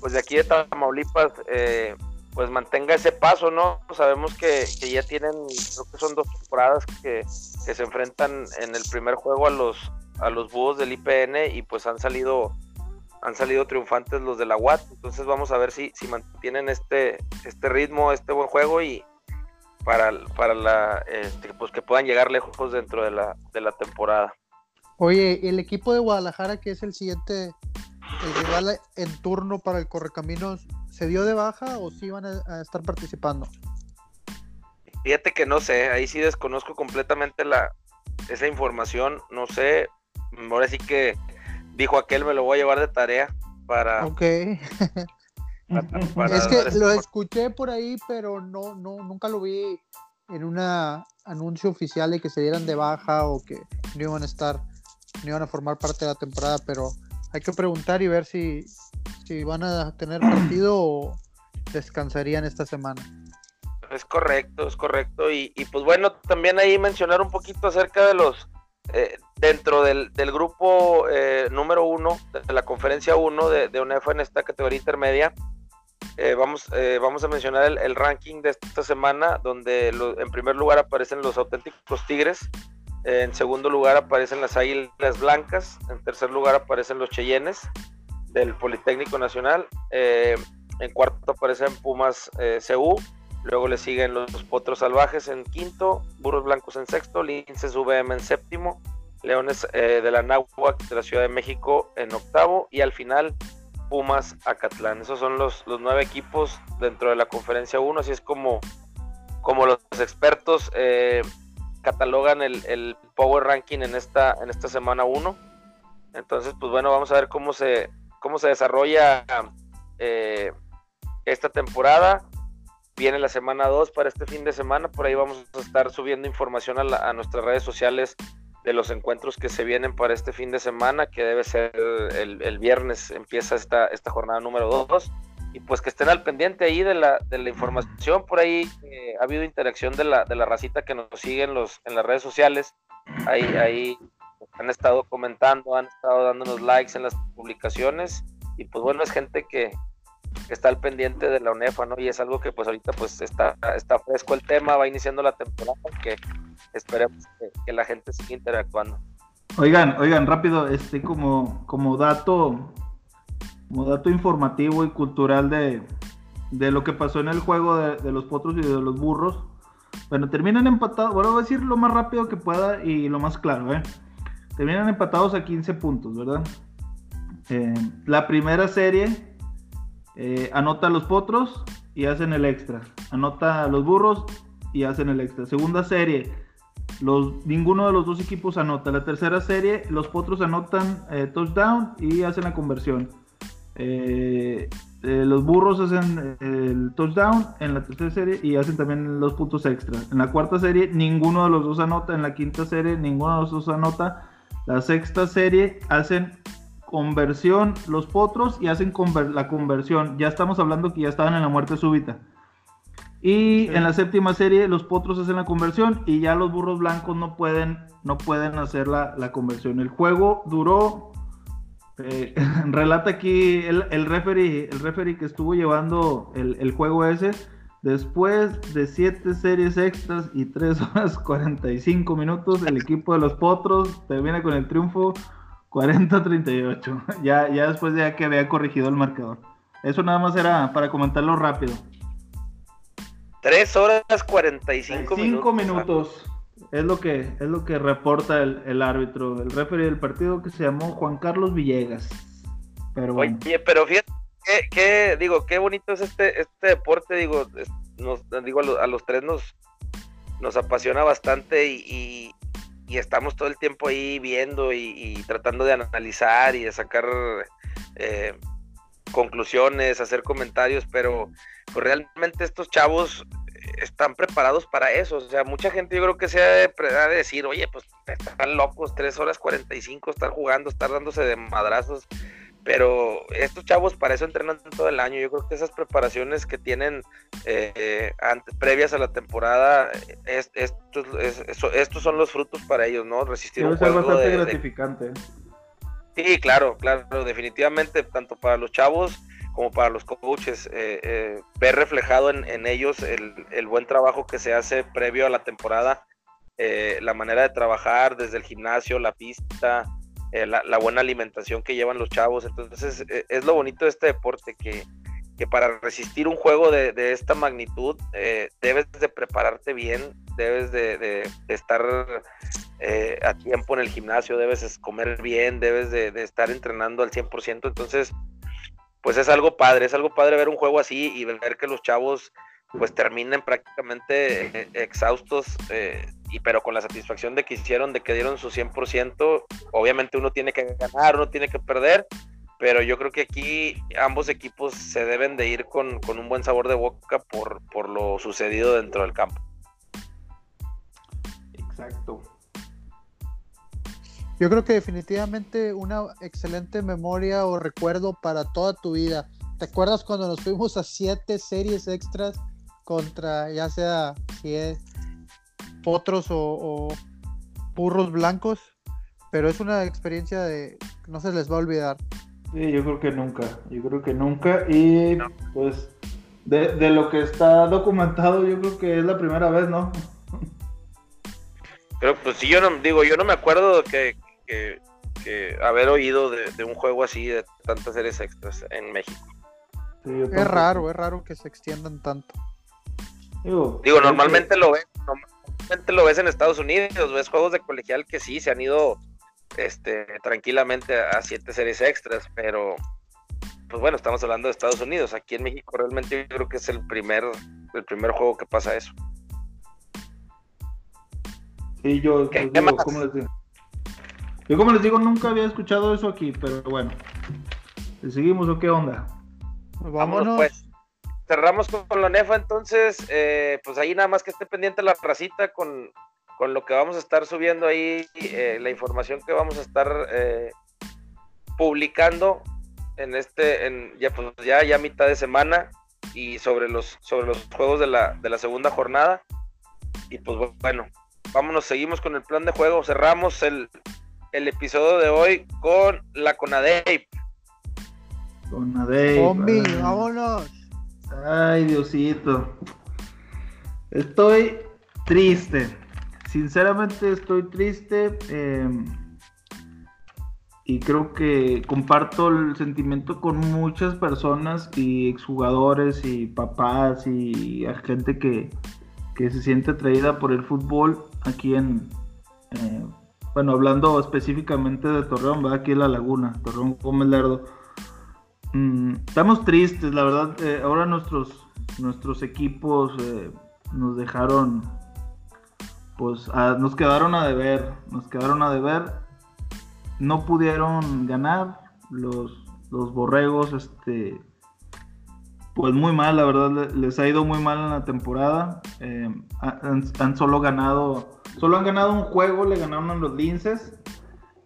pues de aquí de Tamaulipas eh, pues mantenga ese paso, ¿no? Sabemos que, ya tienen, creo que son dos temporadas que, se enfrentan en el primer juego a los a los búhos del IPN y pues han salido han salido triunfantes los de la UAT, entonces vamos a ver si, si mantienen este, este ritmo, este buen juego y para, para la este, pues que puedan llegar lejos dentro de la, de la temporada. Oye, el equipo de Guadalajara, que es el siguiente el rival en turno para el Correcaminos, ¿se dio de baja o sí van a, estar participando? Fíjate que no sé, ahí sí desconozco completamente la, esa información, no sé, ahora sí que dijo aquel, me lo voy a llevar de tarea para... Ok. <laughs> <laughs> es que lo escuché por ahí, pero no, no, nunca lo vi en un anuncio oficial de que se dieran de baja o que no iban a estar, no iban a formar parte de la temporada, pero hay que preguntar y ver si, si van a tener partido o descansarían esta semana. Es correcto, es correcto. Y, y pues bueno, también ahí mencionar un poquito acerca de los, eh, dentro del, grupo eh, número uno, de la conferencia uno de, de UNEFA en esta categoría intermedia, eh, vamos, vamos a mencionar el, ranking de esta semana, donde en primer lugar aparecen los auténticos Tigres, en segundo lugar aparecen las Águilas Blancas, en tercer lugar aparecen los Cheyennes del Politécnico Nacional, en cuarto aparecen Pumas CU, Luego le siguen los Potros Salvajes en quinto, Burros Blancos en sexto, Linces VM en séptimo, Leones eh, de la Náhuac de la Ciudad de México en octavo y al final Pumas Acatlán. Esos son los, los nueve equipos dentro de la conferencia 1, así es como, como los expertos eh, catalogan el, Power Ranking en esta, en esta semana 1. Entonces, pues bueno, vamos a ver cómo se, cómo se desarrolla eh, esta temporada viene la semana 2 para este fin de semana. Por ahí vamos a estar subiendo información a, nuestras redes sociales de los encuentros que se vienen para este fin de semana, que debe ser el, viernes, empieza esta, esta jornada número 2. Y pues que estén al pendiente ahí de la, de la información. Por ahí eh, ha habido interacción de la, de la racita que nos sigue en, los, en las redes sociales. Ahí, ahí han estado comentando, han estado dándonos likes en las publicaciones. Y pues bueno, es gente que, está al pendiente de la UNEFA, ¿no? Y es algo que pues ahorita pues está, está fresco el tema, va iniciando la temporada, que esperemos que, la gente siga interactuando. Oigan, oigan, rápido, este como, como dato, como dato informativo y cultural de, lo que pasó en el juego de, los potros y de los burros. Bueno, terminan empatados, bueno, voy a decir lo más rápido que pueda y lo más claro, ¿eh? Terminan empatados a 15 puntos, ¿verdad? Eh, la primera serie eh, anota los potros y hacen el extra. Anota los burros y hacen el extra. Segunda serie, ninguno de los dos equipos anota. La tercera serie, los potros anotan eh, touchdown y hacen la conversión. Eh, los burros hacen el touchdown en la tercera serie y hacen también los puntos extra. En la cuarta serie, ninguno de los dos anota. En la quinta serie, ninguno de los dos anota. La sexta serie hacen conversión los potros y hacen la conversión. Ya estamos hablando que ya estaban en la muerte súbita. Y en la séptima serie los potros hacen la conversión y ya los burros blancos no pueden, no pueden hacer la, conversión. El juego duró, eh, <laughs> relata aquí el, el, referee, el referee que estuvo llevando el, el juego ese, después de siete series extras y 3 <laughs> horas 45 minutos, el equipo de los potros termina con el triunfo 40-38. <laughs> Ya, ya después de que había corregido el marcador. Eso nada más era para comentarlo rápido. 3 horas 45 minutos. minutos. Es lo que, es lo que reporta el, árbitro, el referee del partido que se llamó Juan Carlos Villegas. Pero Oye, pero fíjate, qué, digo, qué bonito es este, este deporte, digo, nos, digo a, los tres nos, nos apasiona bastante y, y estamos todo el tiempo ahí viendo y, tratando de analizar y de sacar eh, conclusiones, hacer comentarios, pero pues, realmente estos chavos están preparados para eso. O sea, mucha gente yo creo que se ha de, decir, oye, pues están locos, 3 horas 45, estar jugando, estar dándose de madrazos. pero estos chavos para eso entrenan todo el año. Yo creo que esas preparaciones que tienen eh, previas a la temporada, estos, son los frutos para ellos, ¿no? Resistir un juego bastante gratificante. Sí, claro, claro, definitivamente, tanto para los chavos como para los coaches, eh, eh, ver reflejado en, ellos el, buen trabajo que se hace previo a la temporada, la manera de trabajar desde el gimnasio, la pista, eh, la, buena alimentación que llevan los chavos. Entonces, eh, es lo bonito de este deporte, que, para resistir un juego de, esta magnitud, eh, debes de prepararte bien, debes de, estar a tiempo en el gimnasio, debes comer bien, debes de, estar entrenando al 100%. Entonces, pues es algo padre, es algo padre ver un juego así y ver que los chavos pues terminen prácticamente exhaustos y pero con la satisfacción de que hicieron, de que dieron su 100%, obviamente uno tiene que ganar, uno tiene que perder, pero yo creo que aquí ambos equipos se deben de ir con, un buen sabor de boca por, por lo sucedido dentro del campo. Exacto. Yo creo que definitivamente una excelente memoria o recuerdo para toda tu vida. ¿Te acuerdas cuando nos fuimos a siete series extras contra ya sea si es potros o, burros blancos, pero es una experiencia de no se les va a olvidar. Sí, yo creo que nunca, yo creo que nunca y pues de, lo que está documentado yo creo que es la primera vez, ¿no? Pero pues sí, yo no digo, yo no me acuerdo que, que, haber oído de, un juego así de tantas series extras en México. es raro, es raro que se extiendan tanto. Digo, normalmente lo ven, lo ves en Estados Unidos, ves juegos de colegial que sí se han ido este, tranquilamente a siete series extras, pero pues bueno, estamos hablando de Estados Unidos. Aquí en México realmente yo creo que es el primer, el primer juego que pasa eso. Sí, yo, pues, digo, ¿cómo les digo? Yo como les digo, nunca había escuchado eso aquí, pero bueno. ¿Seguimos o qué onda? Vámonos pues cerramos con, la NEFA, entonces, eh, pues ahí nada más que esté pendiente la racita con, lo que vamos a estar subiendo ahí, eh, la información que vamos a estar eh, publicando en este, en, ya, pues ya, ya mitad de semana y sobre los, sobre los juegos de la, de la segunda jornada. Y pues bueno, vámonos, seguimos con el plan de juego, cerramos el, el episodio de hoy con la Conadeip. Conadeip. vámonos. Ay, Diosito. Estoy triste. Sinceramente estoy triste. Em, y creo que comparto el sentimiento con muchas personas y exjugadores y papás y gente que, se siente atraída por el fútbol aquí en, eh, bueno, hablando específicamente de Torreón, va aquí en La Laguna, Torreón Gómez Lerdo. Mm, estamos tristes, la verdad. Eh, ahora nuestros, nuestros equipos eh, nos dejaron, pues nos quedaron a deber, nos quedaron a deber. No pudieron ganar los, los borregos, este, pues muy mal, la verdad, les ha ido muy mal en la temporada. Eh, han, solo ganado, solo han ganado un juego, le ganaron a los linces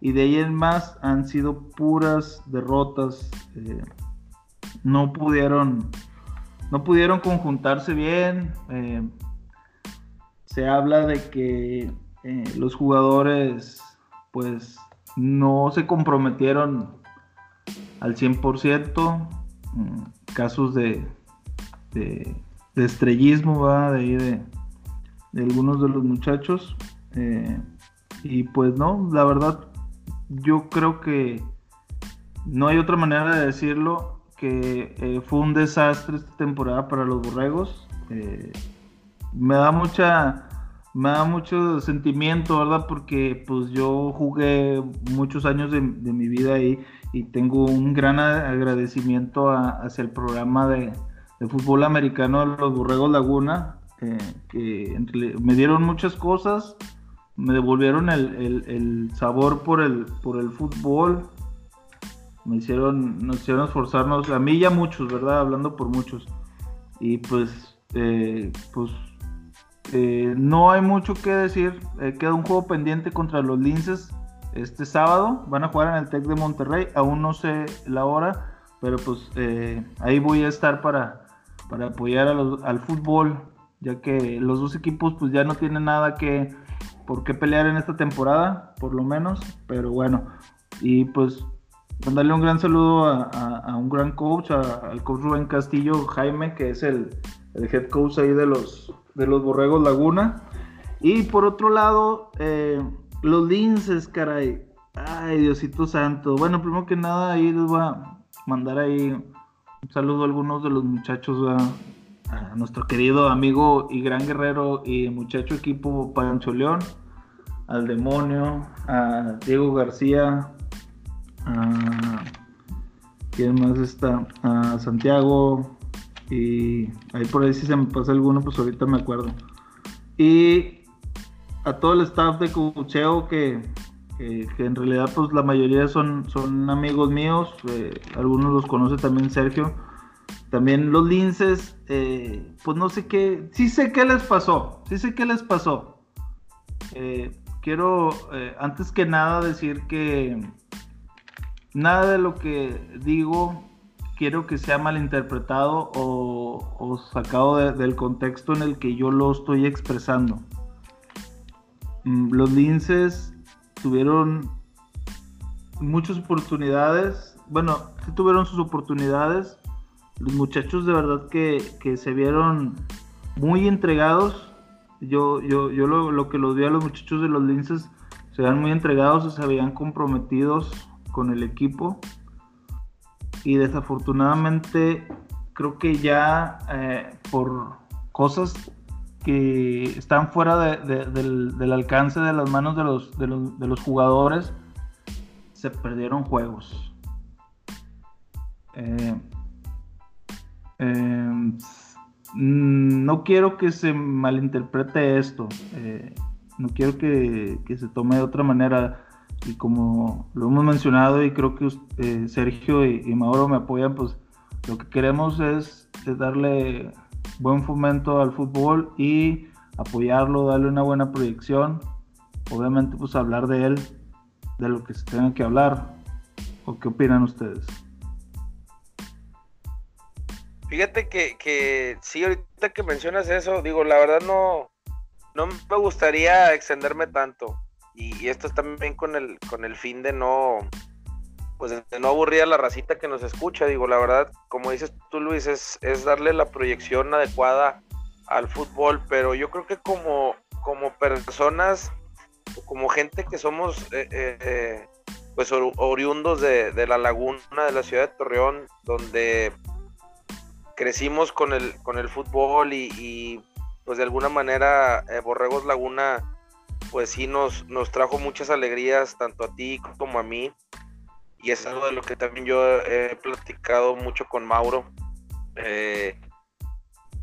y de ahí en más han sido puras derrotas. Eh, no pudieron, no pudieron conjuntarse bien. Eh, se habla de que los jugadores, pues, no se comprometieron al 100%. Mm, casos de, de, estrellismo, ¿va? De, de, de, algunos de los muchachos. y pues no, la verdad yo creo que no hay otra manera de decirlo que eh, fue un desastre esta temporada para los borregos. Eh, me da mucha me da mucho sentimiento, ¿verdad? Porque pues yo jugué muchos años de, mi vida ahí y tengo un gran agradecimiento hacia el programa de, fútbol americano de los Borregos Laguna, que me dieron muchas cosas, me devolvieron el, sabor por el, por el fútbol. Me hicieron, nos hicieron esforzarnos, a mí y a muchos, ¿verdad? Hablando por muchos. Y pues, eh, pues eh, no hay mucho que decir. Eh, queda un juego pendiente contra los Linces este sábado. Van a jugar en el Tec de Monterrey. Aún no sé la hora, pero pues eh, ahí voy a estar para, para apoyar al fútbol, ya que los dos equipos pues ya no tienen nada que por qué pelear en esta temporada, por lo menos. Pero bueno, y pues mandarle un gran saludo a, un gran coach, al coach Rubén Castillo Jaime, que es el, head coach ahí de los, de los Borregos Laguna. Y por otro lado, eh, los linces, caray. Ay, Diosito Santo. Bueno, primero que nada, ahí les voy a mandar ahí un saludo a algunos de los muchachos, a nuestro querido amigo y gran guerrero y muchacho equipo Pancho León, al demonio, a Diego García, a quién más está, a Santiago y ahí por ahí si se me pasa alguno, pues ahorita me acuerdo. Y a todo el staff de cocheo que, en realidad pues la mayoría son, son amigos míos, eh, algunos los conoce también Sergio. También los linces, eh, pues no sé qué, sí sé qué les pasó, sí sé qué les pasó. Eh, quiero antes que nada decir que nada de lo que digo quiero que sea malinterpretado o sacado del contexto en el que yo lo estoy expresando. Mm, los linces tuvieron muchas oportunidades. Bueno, sí tuvieron sus oportunidades. Los muchachos de verdad que, se vieron muy entregados. Yo, yo, yo lo, que los vi a los muchachos de los linces se veían muy entregados, se habían comprometidos con el equipo. Y desafortunadamente creo que ya eh, por cosas que están fuera del, alcance de las manos de los, de los, jugadores, se perdieron juegos. Eh, eh, no quiero que se malinterprete esto, eh, no quiero que, se tome de otra manera. Y como lo hemos mencionado y creo que Sergio y, Mauro me apoyan, pues lo que queremos es darle buen fomento al fútbol y apoyarlo, darle una buena proyección. Obviamente, pues hablar de él, de lo que se tenga que hablar. ¿O qué opinan ustedes? Fíjate que, que sí, ahorita que mencionas eso, digo, la verdad no, no me gustaría extenderme tanto. Y, y esto es también con el, con el fin de no, pues de no aburrir a la racita que nos escucha. Digo, la verdad, como dices tú, Luis, es, es darle la proyección adecuada al fútbol, pero yo creo que como, como personas, como gente que somos eh, eh, eh, pues oriundos de, la laguna de la ciudad de Torreón, donde crecimos con el, con el fútbol y, pues de alguna manera Borregos Laguna pues sí nos, nos trajo muchas alegrías tanto a ti como a mí y es algo de lo que también yo he platicado mucho con Mauro. Eh,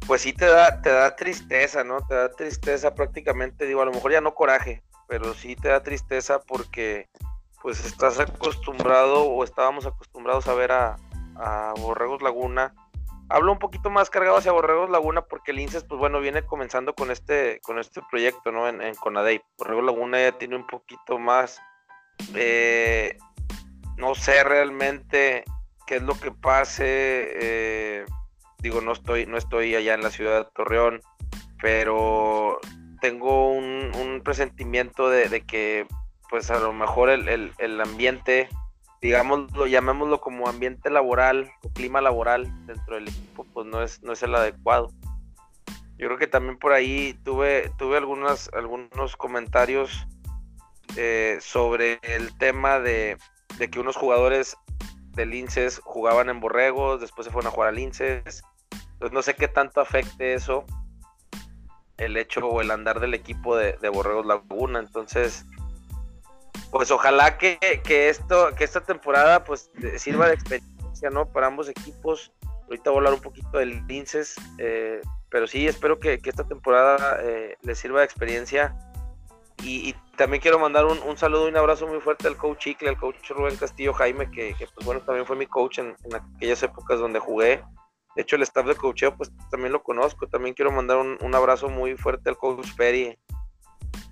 pues sí te da, te da tristeza, ¿no? Te da tristeza prácticamente, digo, a lo mejor ya no coraje, pero sí te da tristeza porque pues estás acostumbrado o estábamos acostumbrados a ver a, Borregos Laguna. Hablo un poquito más cargado hacia Borregos Laguna porque el INSES, pues bueno, viene comenzando con este, con este proyecto, ¿no? En, en Conadey. Borregos Laguna ya tiene un poquito más eh, no sé realmente qué es lo que pase. Eh, digo, no estoy, no estoy allá en la ciudad de Torreón, pero tengo un, presentimiento de, que, pues a lo mejor el, ambiente, digámoslo, llamémoslo como ambiente laboral o clima laboral dentro del equipo, pues no es, no es el adecuado. Yo creo que también por ahí tuve, tuve algunas, algunos comentarios eh, sobre el tema de, de que unos jugadores del Linces jugaban en Borregos, después se fueron a jugar al Linces. Entonces no sé qué tanto afecte eso, el hecho o el andar del equipo de, Borregos Laguna. Entonces, pues ojalá que, esto, que esta temporada pues sirva de experiencia, ¿no? Para ambos equipos. Ahorita voy a hablar un poquito del Linces, eh, pero sí, espero que, esta temporada eh, les sirva de experiencia y, también quiero mandar un, saludo y un abrazo muy fuerte al coach Chicle, al coach Rubén Castillo Jaime, que, pues bueno, también fue mi coach en, aquellas épocas donde jugué. De hecho, el staff de coacheo, pues también lo conozco. También quiero mandar un, abrazo muy fuerte al coach Peri,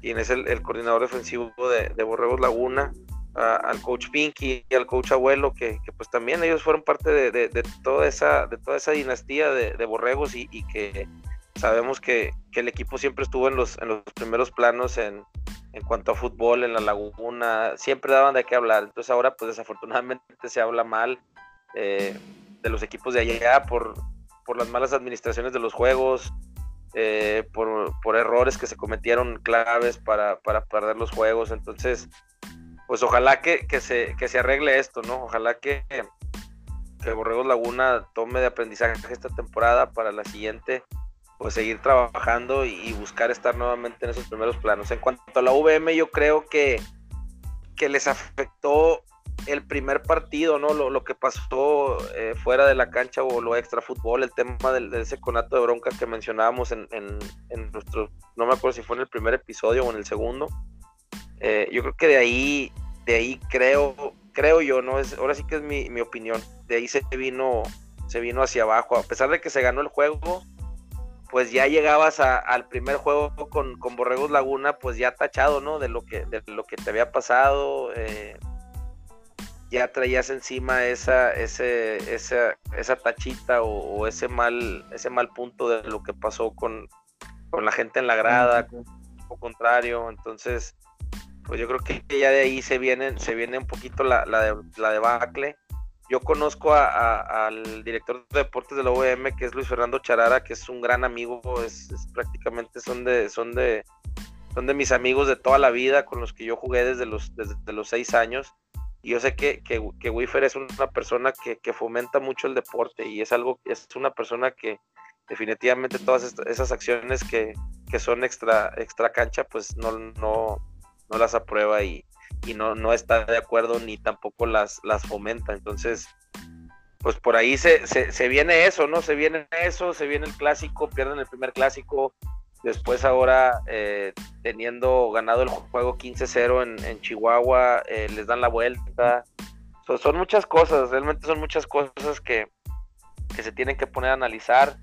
quien es el, coordinador defensivo de, Borregos Laguna. al coach Pinky y al coach Abuelo, que, pues también ellos fueron parte de, toda, esa, de toda esa dinastía de, borregos y, que sabemos que, el equipo siempre estuvo en los, en los primeros planos en, en cuanto a fútbol, en la laguna, siempre daban de qué hablar. Entonces ahora pues desafortunadamente se habla mal eh, de los equipos de allá por, por las malas administraciones de los juegos, eh, por, por, errores que se cometieron claves para, para perder los juegos. Entonces, pues ojalá que, que, se, que se arregle esto, ¿no? Ojalá que, que Borregos Laguna tome de aprendizaje esta temporada para la siguiente, pues seguir trabajando y, buscar estar nuevamente en esos primeros planos. En cuanto a la VM, yo creo que, que les afectó el primer partido, ¿no? Lo, lo que pasó eh, fuera de la cancha o lo extra fútbol, el tema del, de ese conato de bronca que mencionábamos en, en, en, nuestro, no me acuerdo si fue en el primer episodio o en el segundo. Eh, yo creo que de ahí de ahí creo, creo yo, no es, ahora sí que es mi, opinión, de ahí se vino, se vino hacia abajo, a pesar de que se ganó el juego, pues ya llegabas al primer juego con, con, Borregos Laguna, pues ya tachado, ¿no? De lo que, de lo que te había pasado, eh, ya traías encima esa, ese, esa, esa tachita o, ese mal, ese mal punto de lo que pasó con, con la gente en la grada, o contrario, entonces pues yo creo que ya de ahí se viene, se viene un poquito la, la, la debacle. Yo conozco al director de deportes de la OEM, que es Luis Fernando Charara, que es un gran amigo, es, prácticamente son de, son de, son de mis amigos de toda la vida, con los que yo jugué desde los, desde los seis años. Y yo sé que, que, que Wifer es una persona que, fomenta mucho el deporte y es algo, es una persona que definitivamente todas esas acciones que, que son extra, extra cancha, pues no, no, no las aprueba y, no, no está de acuerdo ni tampoco las, las fomenta. Entonces, pues por ahí se, se, viene eso, ¿no? Se viene eso, se viene el clásico, pierden el primer clásico, después ahora eh, teniendo ganado el juego 15-0 en, en, Chihuahua, eh, les dan la vuelta. son muchas cosas, realmente son muchas cosas que, que se tienen que poner a analizar.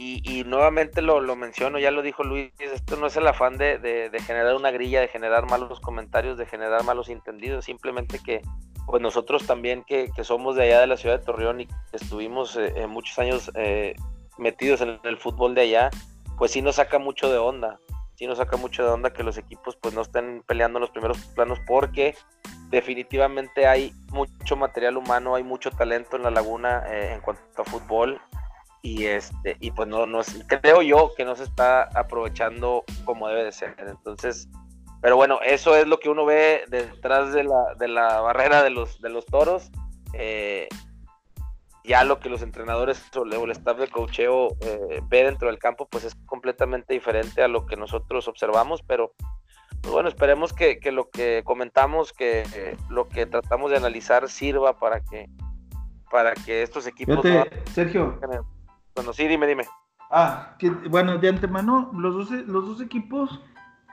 Y, nuevamente lo, menciono, ya lo dijo Luis, esto no es el afán de, generar una grilla, de generar malos comentarios, de generar malos entendidos, simplemente que pues nosotros también que, somos de allá de la ciudad de Torreón y que estuvimos eh, muchos años eh, metidos en el fútbol de allá, pues sí nos saca mucho de onda, sí nos saca mucho de onda que los equipos pues no estén peleando en los primeros planos porque definitivamente hay mucho material humano, hay mucho talento en la laguna eh, en cuanto a fútbol y este y pues no, no creo yo que no se está aprovechando como debe de ser. Entonces pero bueno eso es lo que uno ve detrás de la, de la barrera de los de los toros. Eh, ya lo que los entrenadores o el staff de cocheo eh, ve dentro del campo pues es completamente diferente a lo que nosotros observamos pero pues bueno esperemos que, que lo que comentamos que lo que tratamos de analizar sirva para que para que estos equipos Sergio bueno, sí, dime, dime. Ah, bueno, de antemano, los dos, los dos equipos,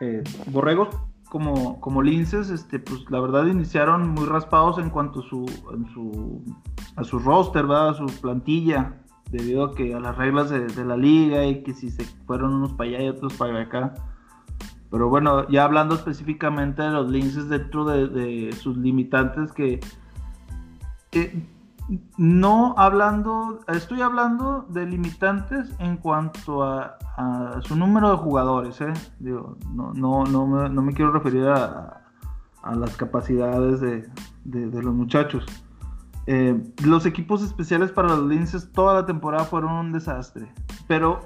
eh, Borregos como, como Linces, este, pues la verdad iniciaron muy raspados en cuanto a su, su, a su roster, ¿verdad? a su plantilla, debido a que a las reglas de, la liga y que si se fueron unos para allá y otros para acá. Pero bueno, ya hablando específicamente de los Linces dentro de, sus limitantes que no hablando, estoy hablando de limitantes en cuanto a, su número de jugadores, ¿eh? Digo, no, no, no, me, quiero referir a, las capacidades de, los muchachos. Eh, los equipos especiales para los linces toda la temporada fueron un desastre, pero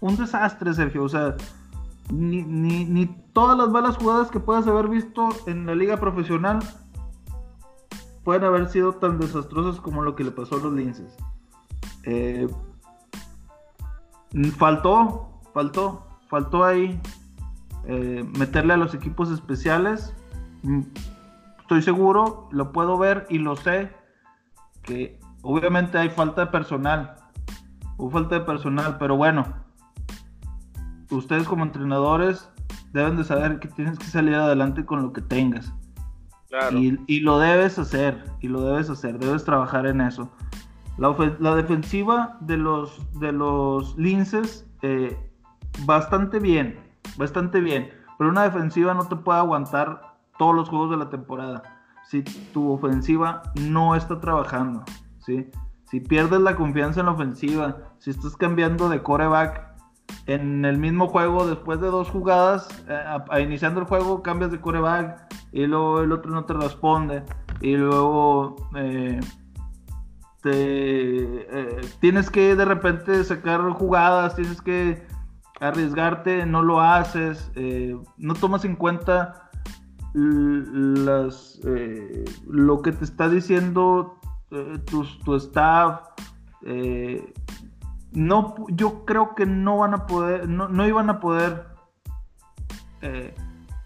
un desastre, Sergio, o sea, ni, ni, ni todas las malas jugadas que puedas haber visto en la liga profesional pueden haber sido tan desastrosas como lo que le pasó a los linces. Eh, faltó, faltó, faltó ahí eh, meterle a los equipos especiales. Mm, estoy seguro, lo puedo ver y lo sé, que obviamente hay falta de personal. Hubo falta de personal, pero bueno, ustedes como entrenadores deben de saber que tienes que salir adelante con lo que tengas. Y, lo debes hacer, y lo debes hacer, debes trabajar en eso. La, defensiva de los, de los linces, eh, bastante bien, bastante bien, pero una defensiva no te puede aguantar todos los juegos de la temporada. si tu ofensiva no está trabajando. Si pierdes la confianza en la ofensiva, si estás cambiando de coreback en el mismo juego, después de dos jugadas, eh, iniciando el juego, cambias de coreback y luego el otro no te responde y luego eh, te, tienes que de repente sacar jugadas, tienes que arriesgarte, no lo haces, no tomas en cuenta las, eh, lo que te está diciendo eh, tu, staff, eh, no, yo creo que no van a poder, no, iban a poder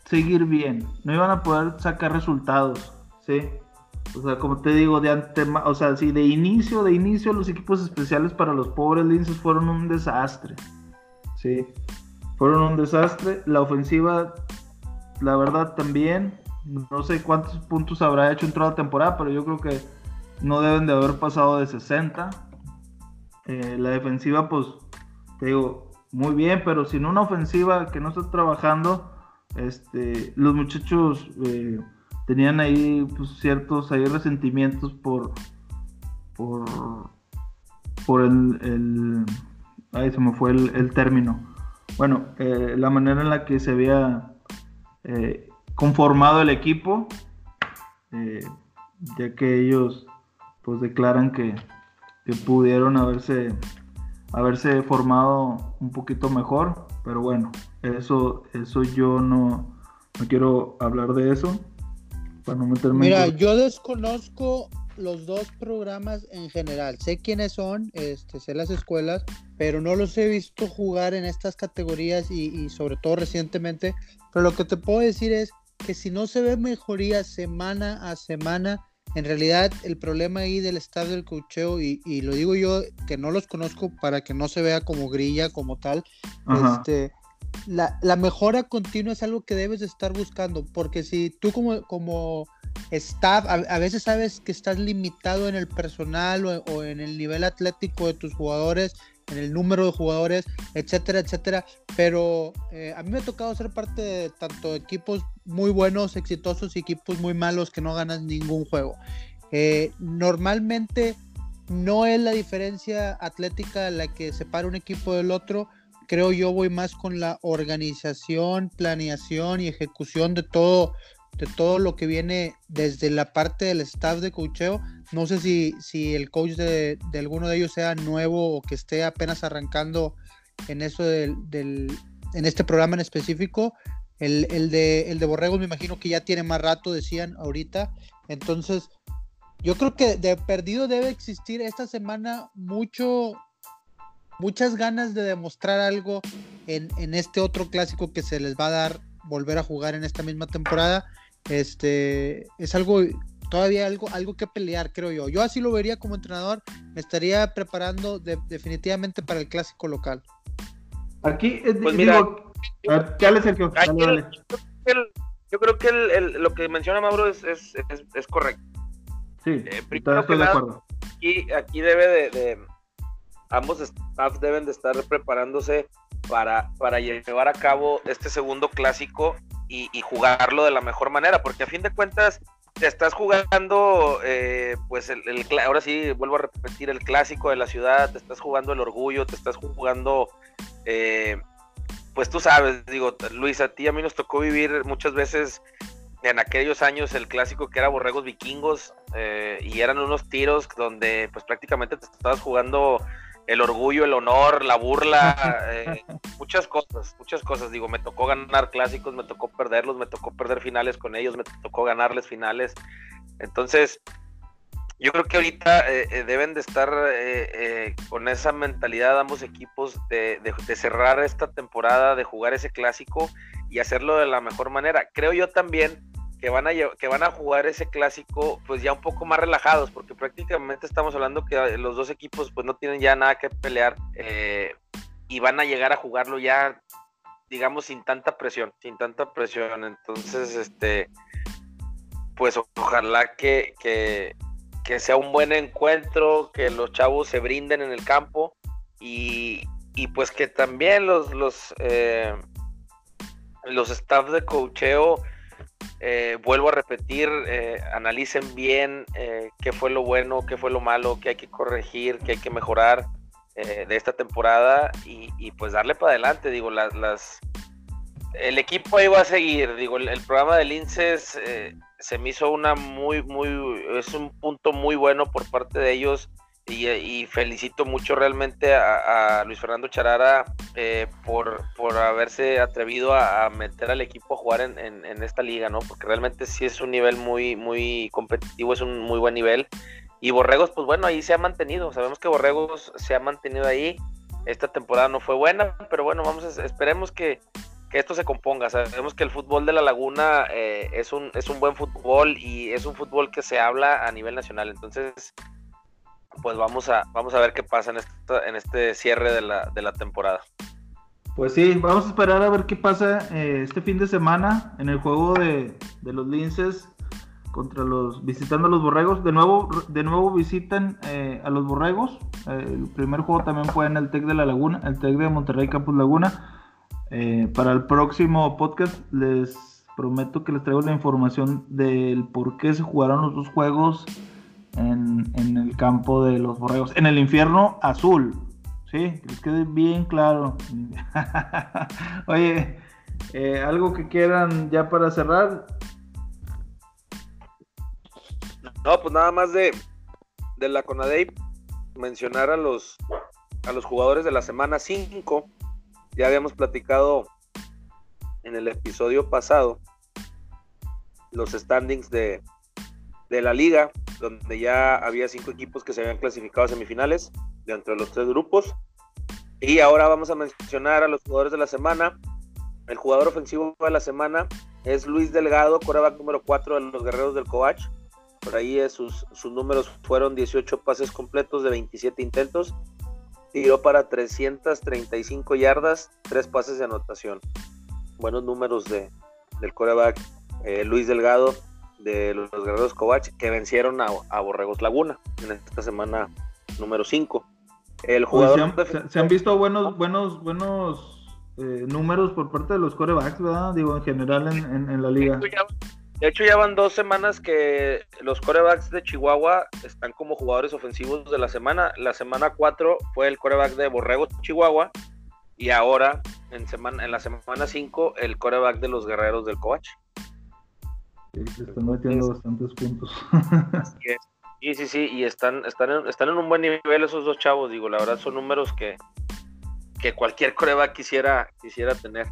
seguir bien, no iban a poder sacar resultados, ¿sí? O sea, como te digo, de o sea, de inicio, de inicio los equipos especiales para los pobres linces fueron un desastre, ¿sí? Fueron un desastre, la ofensiva la verdad también. No sé cuántos puntos habrá hecho en toda la temporada, pero yo creo que no deben de haber pasado de 60. Eh, la defensiva, pues, te digo, muy bien, pero sin una ofensiva que no está trabajando, este, los muchachos eh, tenían ahí pues, ciertos ahí resentimientos por, por, por el, el se me fue el, término. Bueno, eh, la manera en la que se había eh, conformado el equipo, ya que ellos pues declaran que, pudieron haberse, haberse formado un poquito mejor, pero bueno, eso, eso yo no, no quiero hablar de eso. Para no meterme Mira, yo desconozco los dos programas en general. Sé quiénes son, este, sé las escuelas, pero no los he visto jugar en estas categorías y, sobre todo recientemente. Pero lo que te puedo decir es que si no se ve mejoría semana a semana, en realidad el problema ahí del estado del cocheo, y, lo digo yo que no los conozco para que no se vea como grilla, como tal, este, la, la, mejora continua es algo que debes de estar buscando, porque si tú como, como staff, a, veces sabes que estás limitado en el personal o, en el nivel atlético de tus jugadores, en el número de jugadores, etcétera, etcétera. Pero eh, a mí me ha tocado ser parte de tanto equipos muy buenos, exitosos y equipos muy malos que no ganan ningún juego. Eh, normalmente no es la diferencia atlética la que separa un equipo del otro. Creo yo voy más con la organización, planeación y ejecución de todo de todo lo que viene desde la parte del staff de coacheo. No sé si, si el coach de, alguno de ellos sea nuevo o que esté apenas arrancando en eso del, en este programa en específico. El, de, el de Borregos me imagino que ya tiene más rato, decían ahorita. Entonces, yo creo que de perdido debe existir esta semana mucho, muchas ganas de demostrar algo en, en este otro clásico que se les va a dar volver a jugar en esta misma temporada este, es algo, todavía algo, algo que pelear, creo yo. Yo así lo vería como entrenador, me estaría preparando definitivamente para el clásico local. Aquí, eh, pues mira, Sergio. yo creo que lo que menciona Mauro es, es, correcto. Sí, eh, estoy de acuerdo. Y aquí debe de, ambos staffs deben de estar preparándose para, para llevar a cabo este segundo clásico y, jugarlo de la mejor manera, porque a fin de cuentas te estás jugando, eh, pues el, ahora sí vuelvo a repetir, el clásico de la ciudad, te estás jugando el orgullo, te estás jugando, eh, pues tú sabes, digo, Luis, a ti a mí nos tocó vivir muchas veces en aquellos años el clásico que era Borregos Vikingos eh, y eran unos tiros donde pues prácticamente te estabas jugando el orgullo, el honor, la burla, <laughs> eh, muchas cosas, muchas cosas. Digo, me tocó ganar clásicos, me tocó perderlos, me tocó perder finales con ellos, me tocó ganarles finales. Entonces, yo creo que ahorita eh, eh, deben de estar con esa mentalidad ambos equipos de, cerrar esta temporada, de jugar ese clásico y hacerlo de la mejor manera. Creo yo también que van a que van a jugar ese clásico pues ya un poco más relajados porque prácticamente estamos hablando que los dos equipos pues no tienen ya nada que pelear eh, y van a llegar a jugarlo ya digamos sin tanta presión sin tanta presión entonces este pues ojalá que, que, sea un buen encuentro que los chavos se brinden en el campo y, y pues que también los los eh, los staff de cocheo eh, vuelvo a repetir, eh, analicen bien qué fue lo bueno, qué fue lo malo, qué hay que corregir, qué hay que mejorar de esta temporada y, pues darle para adelante. Digo, las, las, el equipo ahí va a seguir. Digo, el, el programa del INSES se me hizo una muy, muy, es un punto muy bueno por parte de ellos y, felicito mucho realmente a, Luis Fernando Charara eh, por, por haberse atrevido a, meter al equipo a jugar en, esta liga, ¿no? Porque realmente sí es un nivel muy, muy competitivo, es un muy buen nivel. Y Borregos, pues bueno, ahí se ha mantenido. Sabemos que Borregos se ha mantenido ahí. Esta temporada no fue buena, pero bueno, vamos a, esperemos que, esto se componga. Sabemos que el fútbol de la Laguna eh, es, un, es un buen fútbol y es un fútbol que se habla a nivel nacional. Entonces, pues vamos a, vamos a ver qué pasa en, en este cierre de la, de la temporada. Pues sí, vamos a esperar a ver qué pasa eh, este fin de semana en el juego de, los linces contra los visitando a los borregos. De nuevo, de nuevo visitan eh, a los borregos. Eh, el primer juego también fue en el TEC de la Laguna, el TEC de Monterrey Campus Laguna. Para el próximo podcast les prometo que les traigo la información del por qué se jugaron los dos juegos en, el campo de los borregos, en el infierno azul. Sí, que les quede bien claro. <laughs> Oye, eh, algo que quieran ya para cerrar. No, pues nada más de, la Conadey mencionar a los a los jugadores de la semana 5. Ya habíamos platicado en el episodio pasado los standings de, de la liga donde ya había cinco equipos que se habían clasificado a semifinales de los tres grupos. Y ahora vamos a mencionar a los jugadores de la semana. El jugador ofensivo de la semana es Luis Delgado, coreback número 4 de los Guerreros del Covach. Por ahí sus, sus números fueron 18 pases completos de 27 intentos. Tiró para 335 yardas, 3 pases de anotación. Buenos números de, del coreback eh, Luis Delgado de los Guerreros Kovach que vencieron a, Borregos Laguna en esta semana número 5. El jugador se, han, visto buenos buenos buenos eh, números por parte de los corebacks, ¿verdad? Digo, en general en, la liga. De hecho, ya, van dos semanas que los corebacks de Chihuahua están como jugadores ofensivos de la semana. La semana 4 fue el coreback de Borregos Chihuahua y ahora en, semana, en la semana 5 el coreback de los Guerreros del Coach. Se están metiendo bastantes puntos. <laughs> Sí, sí, sí, y están, están, en, están en un buen nivel esos dos chavos, digo, la verdad son números que, que cualquier coreba quisiera, quisiera tener.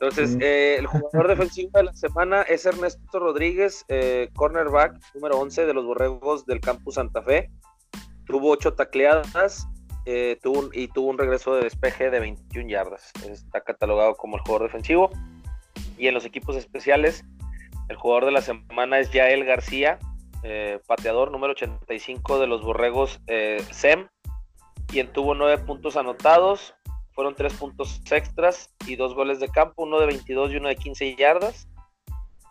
Entonces, eh, el <laughs> jugador defensivo de la semana es Ernesto Rodríguez, eh, cornerback número 11 de los Borregos del Campus Santa Fe. Tuvo ocho tacleadas eh, tuvo y tuvo un regreso de despeje de 21 yardas. Está catalogado como el jugador defensivo. Y en los equipos especiales, el jugador de la semana es Yael García, pateador número 85 de los Borregos SEM, quien tuvo nueve puntos anotados, fueron tres puntos extras y dos goles de campo, uno de 22 y uno de 15 yardas.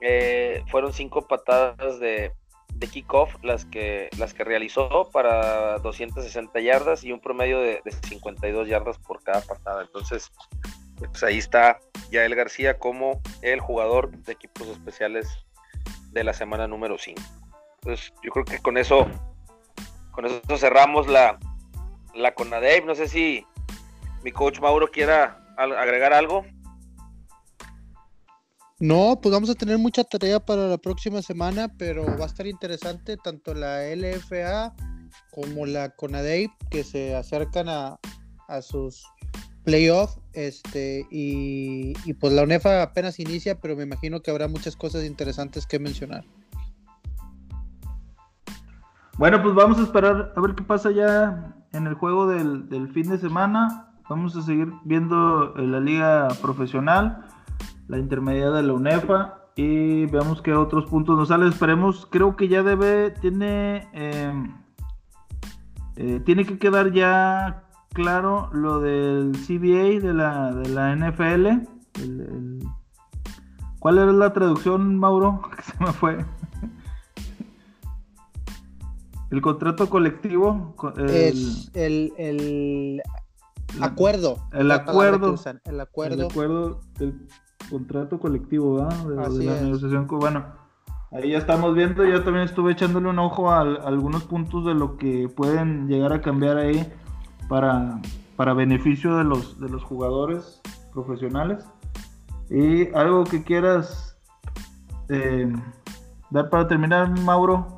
Eh, fueron cinco patadas de, de kickoff las que, las que realizó para 260 yardas y un promedio de, de 52 yardas por cada patada. Entonces, pues ahí está Yael García como el jugador de equipos especiales de la semana número 5. Entonces, yo creo que con eso, con eso cerramos la, la Conadep. No sé si mi coach Mauro quiera agregar algo. No, pues vamos a tener mucha tarea para la próxima semana, pero va a estar interesante tanto la LFA como la CONADEIP que se acercan a, a sus playoff, este, y, pues la UNEFA apenas inicia, pero me imagino que habrá muchas cosas interesantes que mencionar. Bueno, pues vamos a esperar a ver qué pasa ya en el juego del, fin de semana. Vamos a seguir viendo eh, la liga profesional, la intermedia de la UNEFA y veamos qué otros puntos nos salen. Esperemos, creo que ya debe, tiene, em, eh, tiene que quedar ya claro lo del CBA de la, de la NFL. ¿Cuál era la traducción, Mauro? <laughs> Que se me fue. El contrato colectivo. El, el, el acuerdo. El acuerdo. El acuerdo. El acuerdo contrato colectivo, ¿verdad? De, la negociación cubana. Ahí ya estamos viendo, yo también estuve echándole un ojo a, algunos puntos de lo que pueden llegar a cambiar ahí para, para beneficio de los, de los jugadores profesionales. Y algo que quieras eh, dar para terminar, Mauro.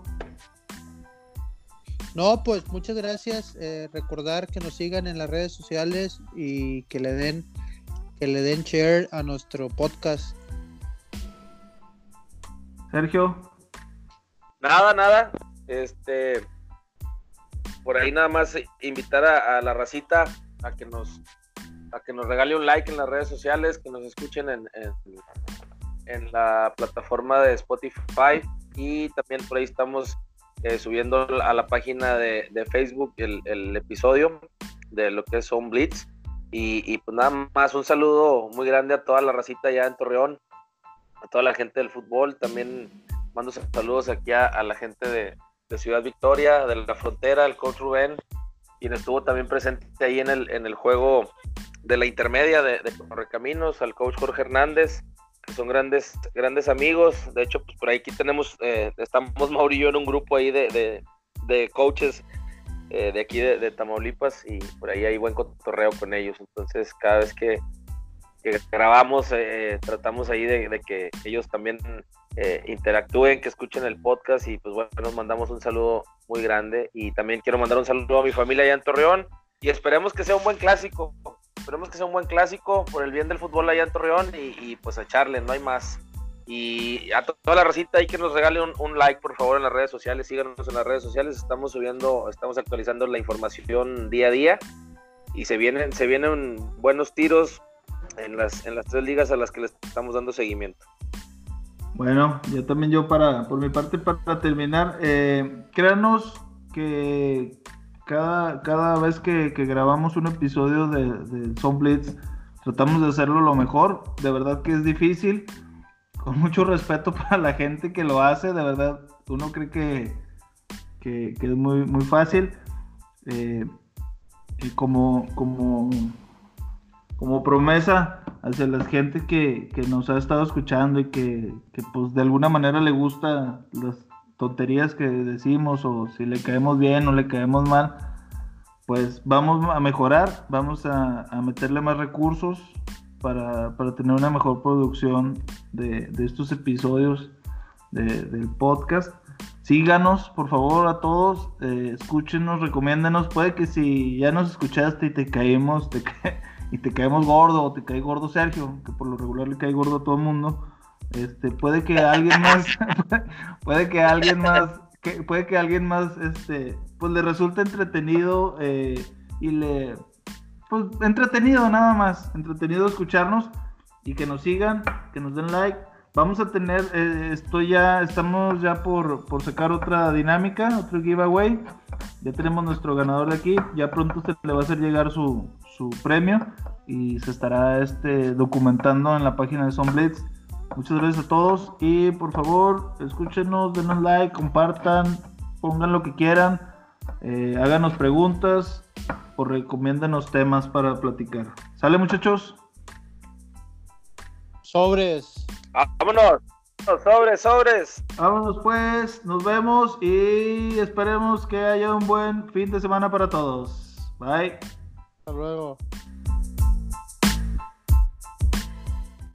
No, pues muchas gracias. Eh, recordar que nos sigan en las redes sociales y que le den que le den share a nuestro podcast. Sergio. Nada, nada. Este, por ahí nada más invitar a, la racita a que nos a que nos regale un like en las redes sociales, que nos escuchen en, en, la plataforma de Spotify y también por ahí estamos eh, subiendo a la página de, Facebook el, episodio de lo que es Home Blitz. Y, pues nada más, un saludo muy grande a toda la racita allá en Torreón, a toda la gente del fútbol. También mando saludos aquí a, la gente de, Ciudad Victoria, de la frontera, el coach Rubén, quien estuvo también presente ahí en el, en el juego de la intermedia de, de Correcaminos, al coach Jorge Hernández, son grandes, grandes amigos. De hecho, pues por aquí tenemos, eh, estamos yo en un grupo ahí de, de, de coaches eh, de aquí de, Tamaulipas y por ahí hay buen cotorreo con ellos. Entonces, cada vez que, grabamos, eh, tratamos ahí de, que ellos también eh, interactúen, que escuchen el podcast y pues bueno, nos mandamos un saludo muy grande y también quiero mandar un saludo a mi familia allá en Torreón y esperemos que sea un buen clásico. Esperemos que sea un buen clásico por el bien del fútbol allá en Torreón y, pues a echarle, no hay más. Y a toda la recita hay que nos regale un, like, por favor, en las redes sociales. Síganos en las redes sociales. Estamos subiendo, estamos actualizando la información día a día. Y se vienen, se vienen buenos tiros en las, en las tres ligas a las que les estamos dando seguimiento. Bueno, yo también yo para, por mi parte, para terminar, eh, créanos que cada, cada vez que, grabamos un episodio de, de Son Blitz, tratamos de hacerlo lo mejor. De verdad que es difícil con mucho respeto <laughs> para la gente que lo hace, de verdad, uno cree que, que, es muy, muy fácil. Eh, y como, como, como promesa hacia la gente que, nos ha estado escuchando y que, que, pues de alguna manera le gusta las tonterías que decimos o si le caemos bien o le caemos mal, pues vamos a mejorar, vamos a, meterle más recursos, para, tener una mejor producción de, estos episodios del podcast. Síganos, por favor, a todos. Eh, escúchenos, recomiéndenos. Puede que si ya nos escuchaste y te caemos, te <laughs> y te caemos gordo, o te cae gordo Sergio, que por lo regular le cae gordo a todo el mundo. Este, puede que alguien más, <laughs> <laughs> puede que alguien más, que, puede que alguien más, este, pues le resulte entretenido eh, y le pues entretenido nada más, entretenido escucharnos y que nos sigan, que nos den like. Vamos a tener, eh, estoy ya, estamos ya por, por sacar otra dinámica, otro giveaway. Ya tenemos nuestro ganador de aquí, ya pronto se le va a hacer llegar su, su premio y se estará este, documentando en la página de Blitz. Muchas gracias a todos y por favor escúchenos, denos like, compartan, pongan lo que quieran, eh, háganos preguntas o recomiéndanos temas para platicar. ¿Sale muchachos? Sobres. Vámonos. Sobres, sobres. Vámonos pues, nos vemos y esperemos que haya un buen fin de semana para todos. Bye. Hasta luego.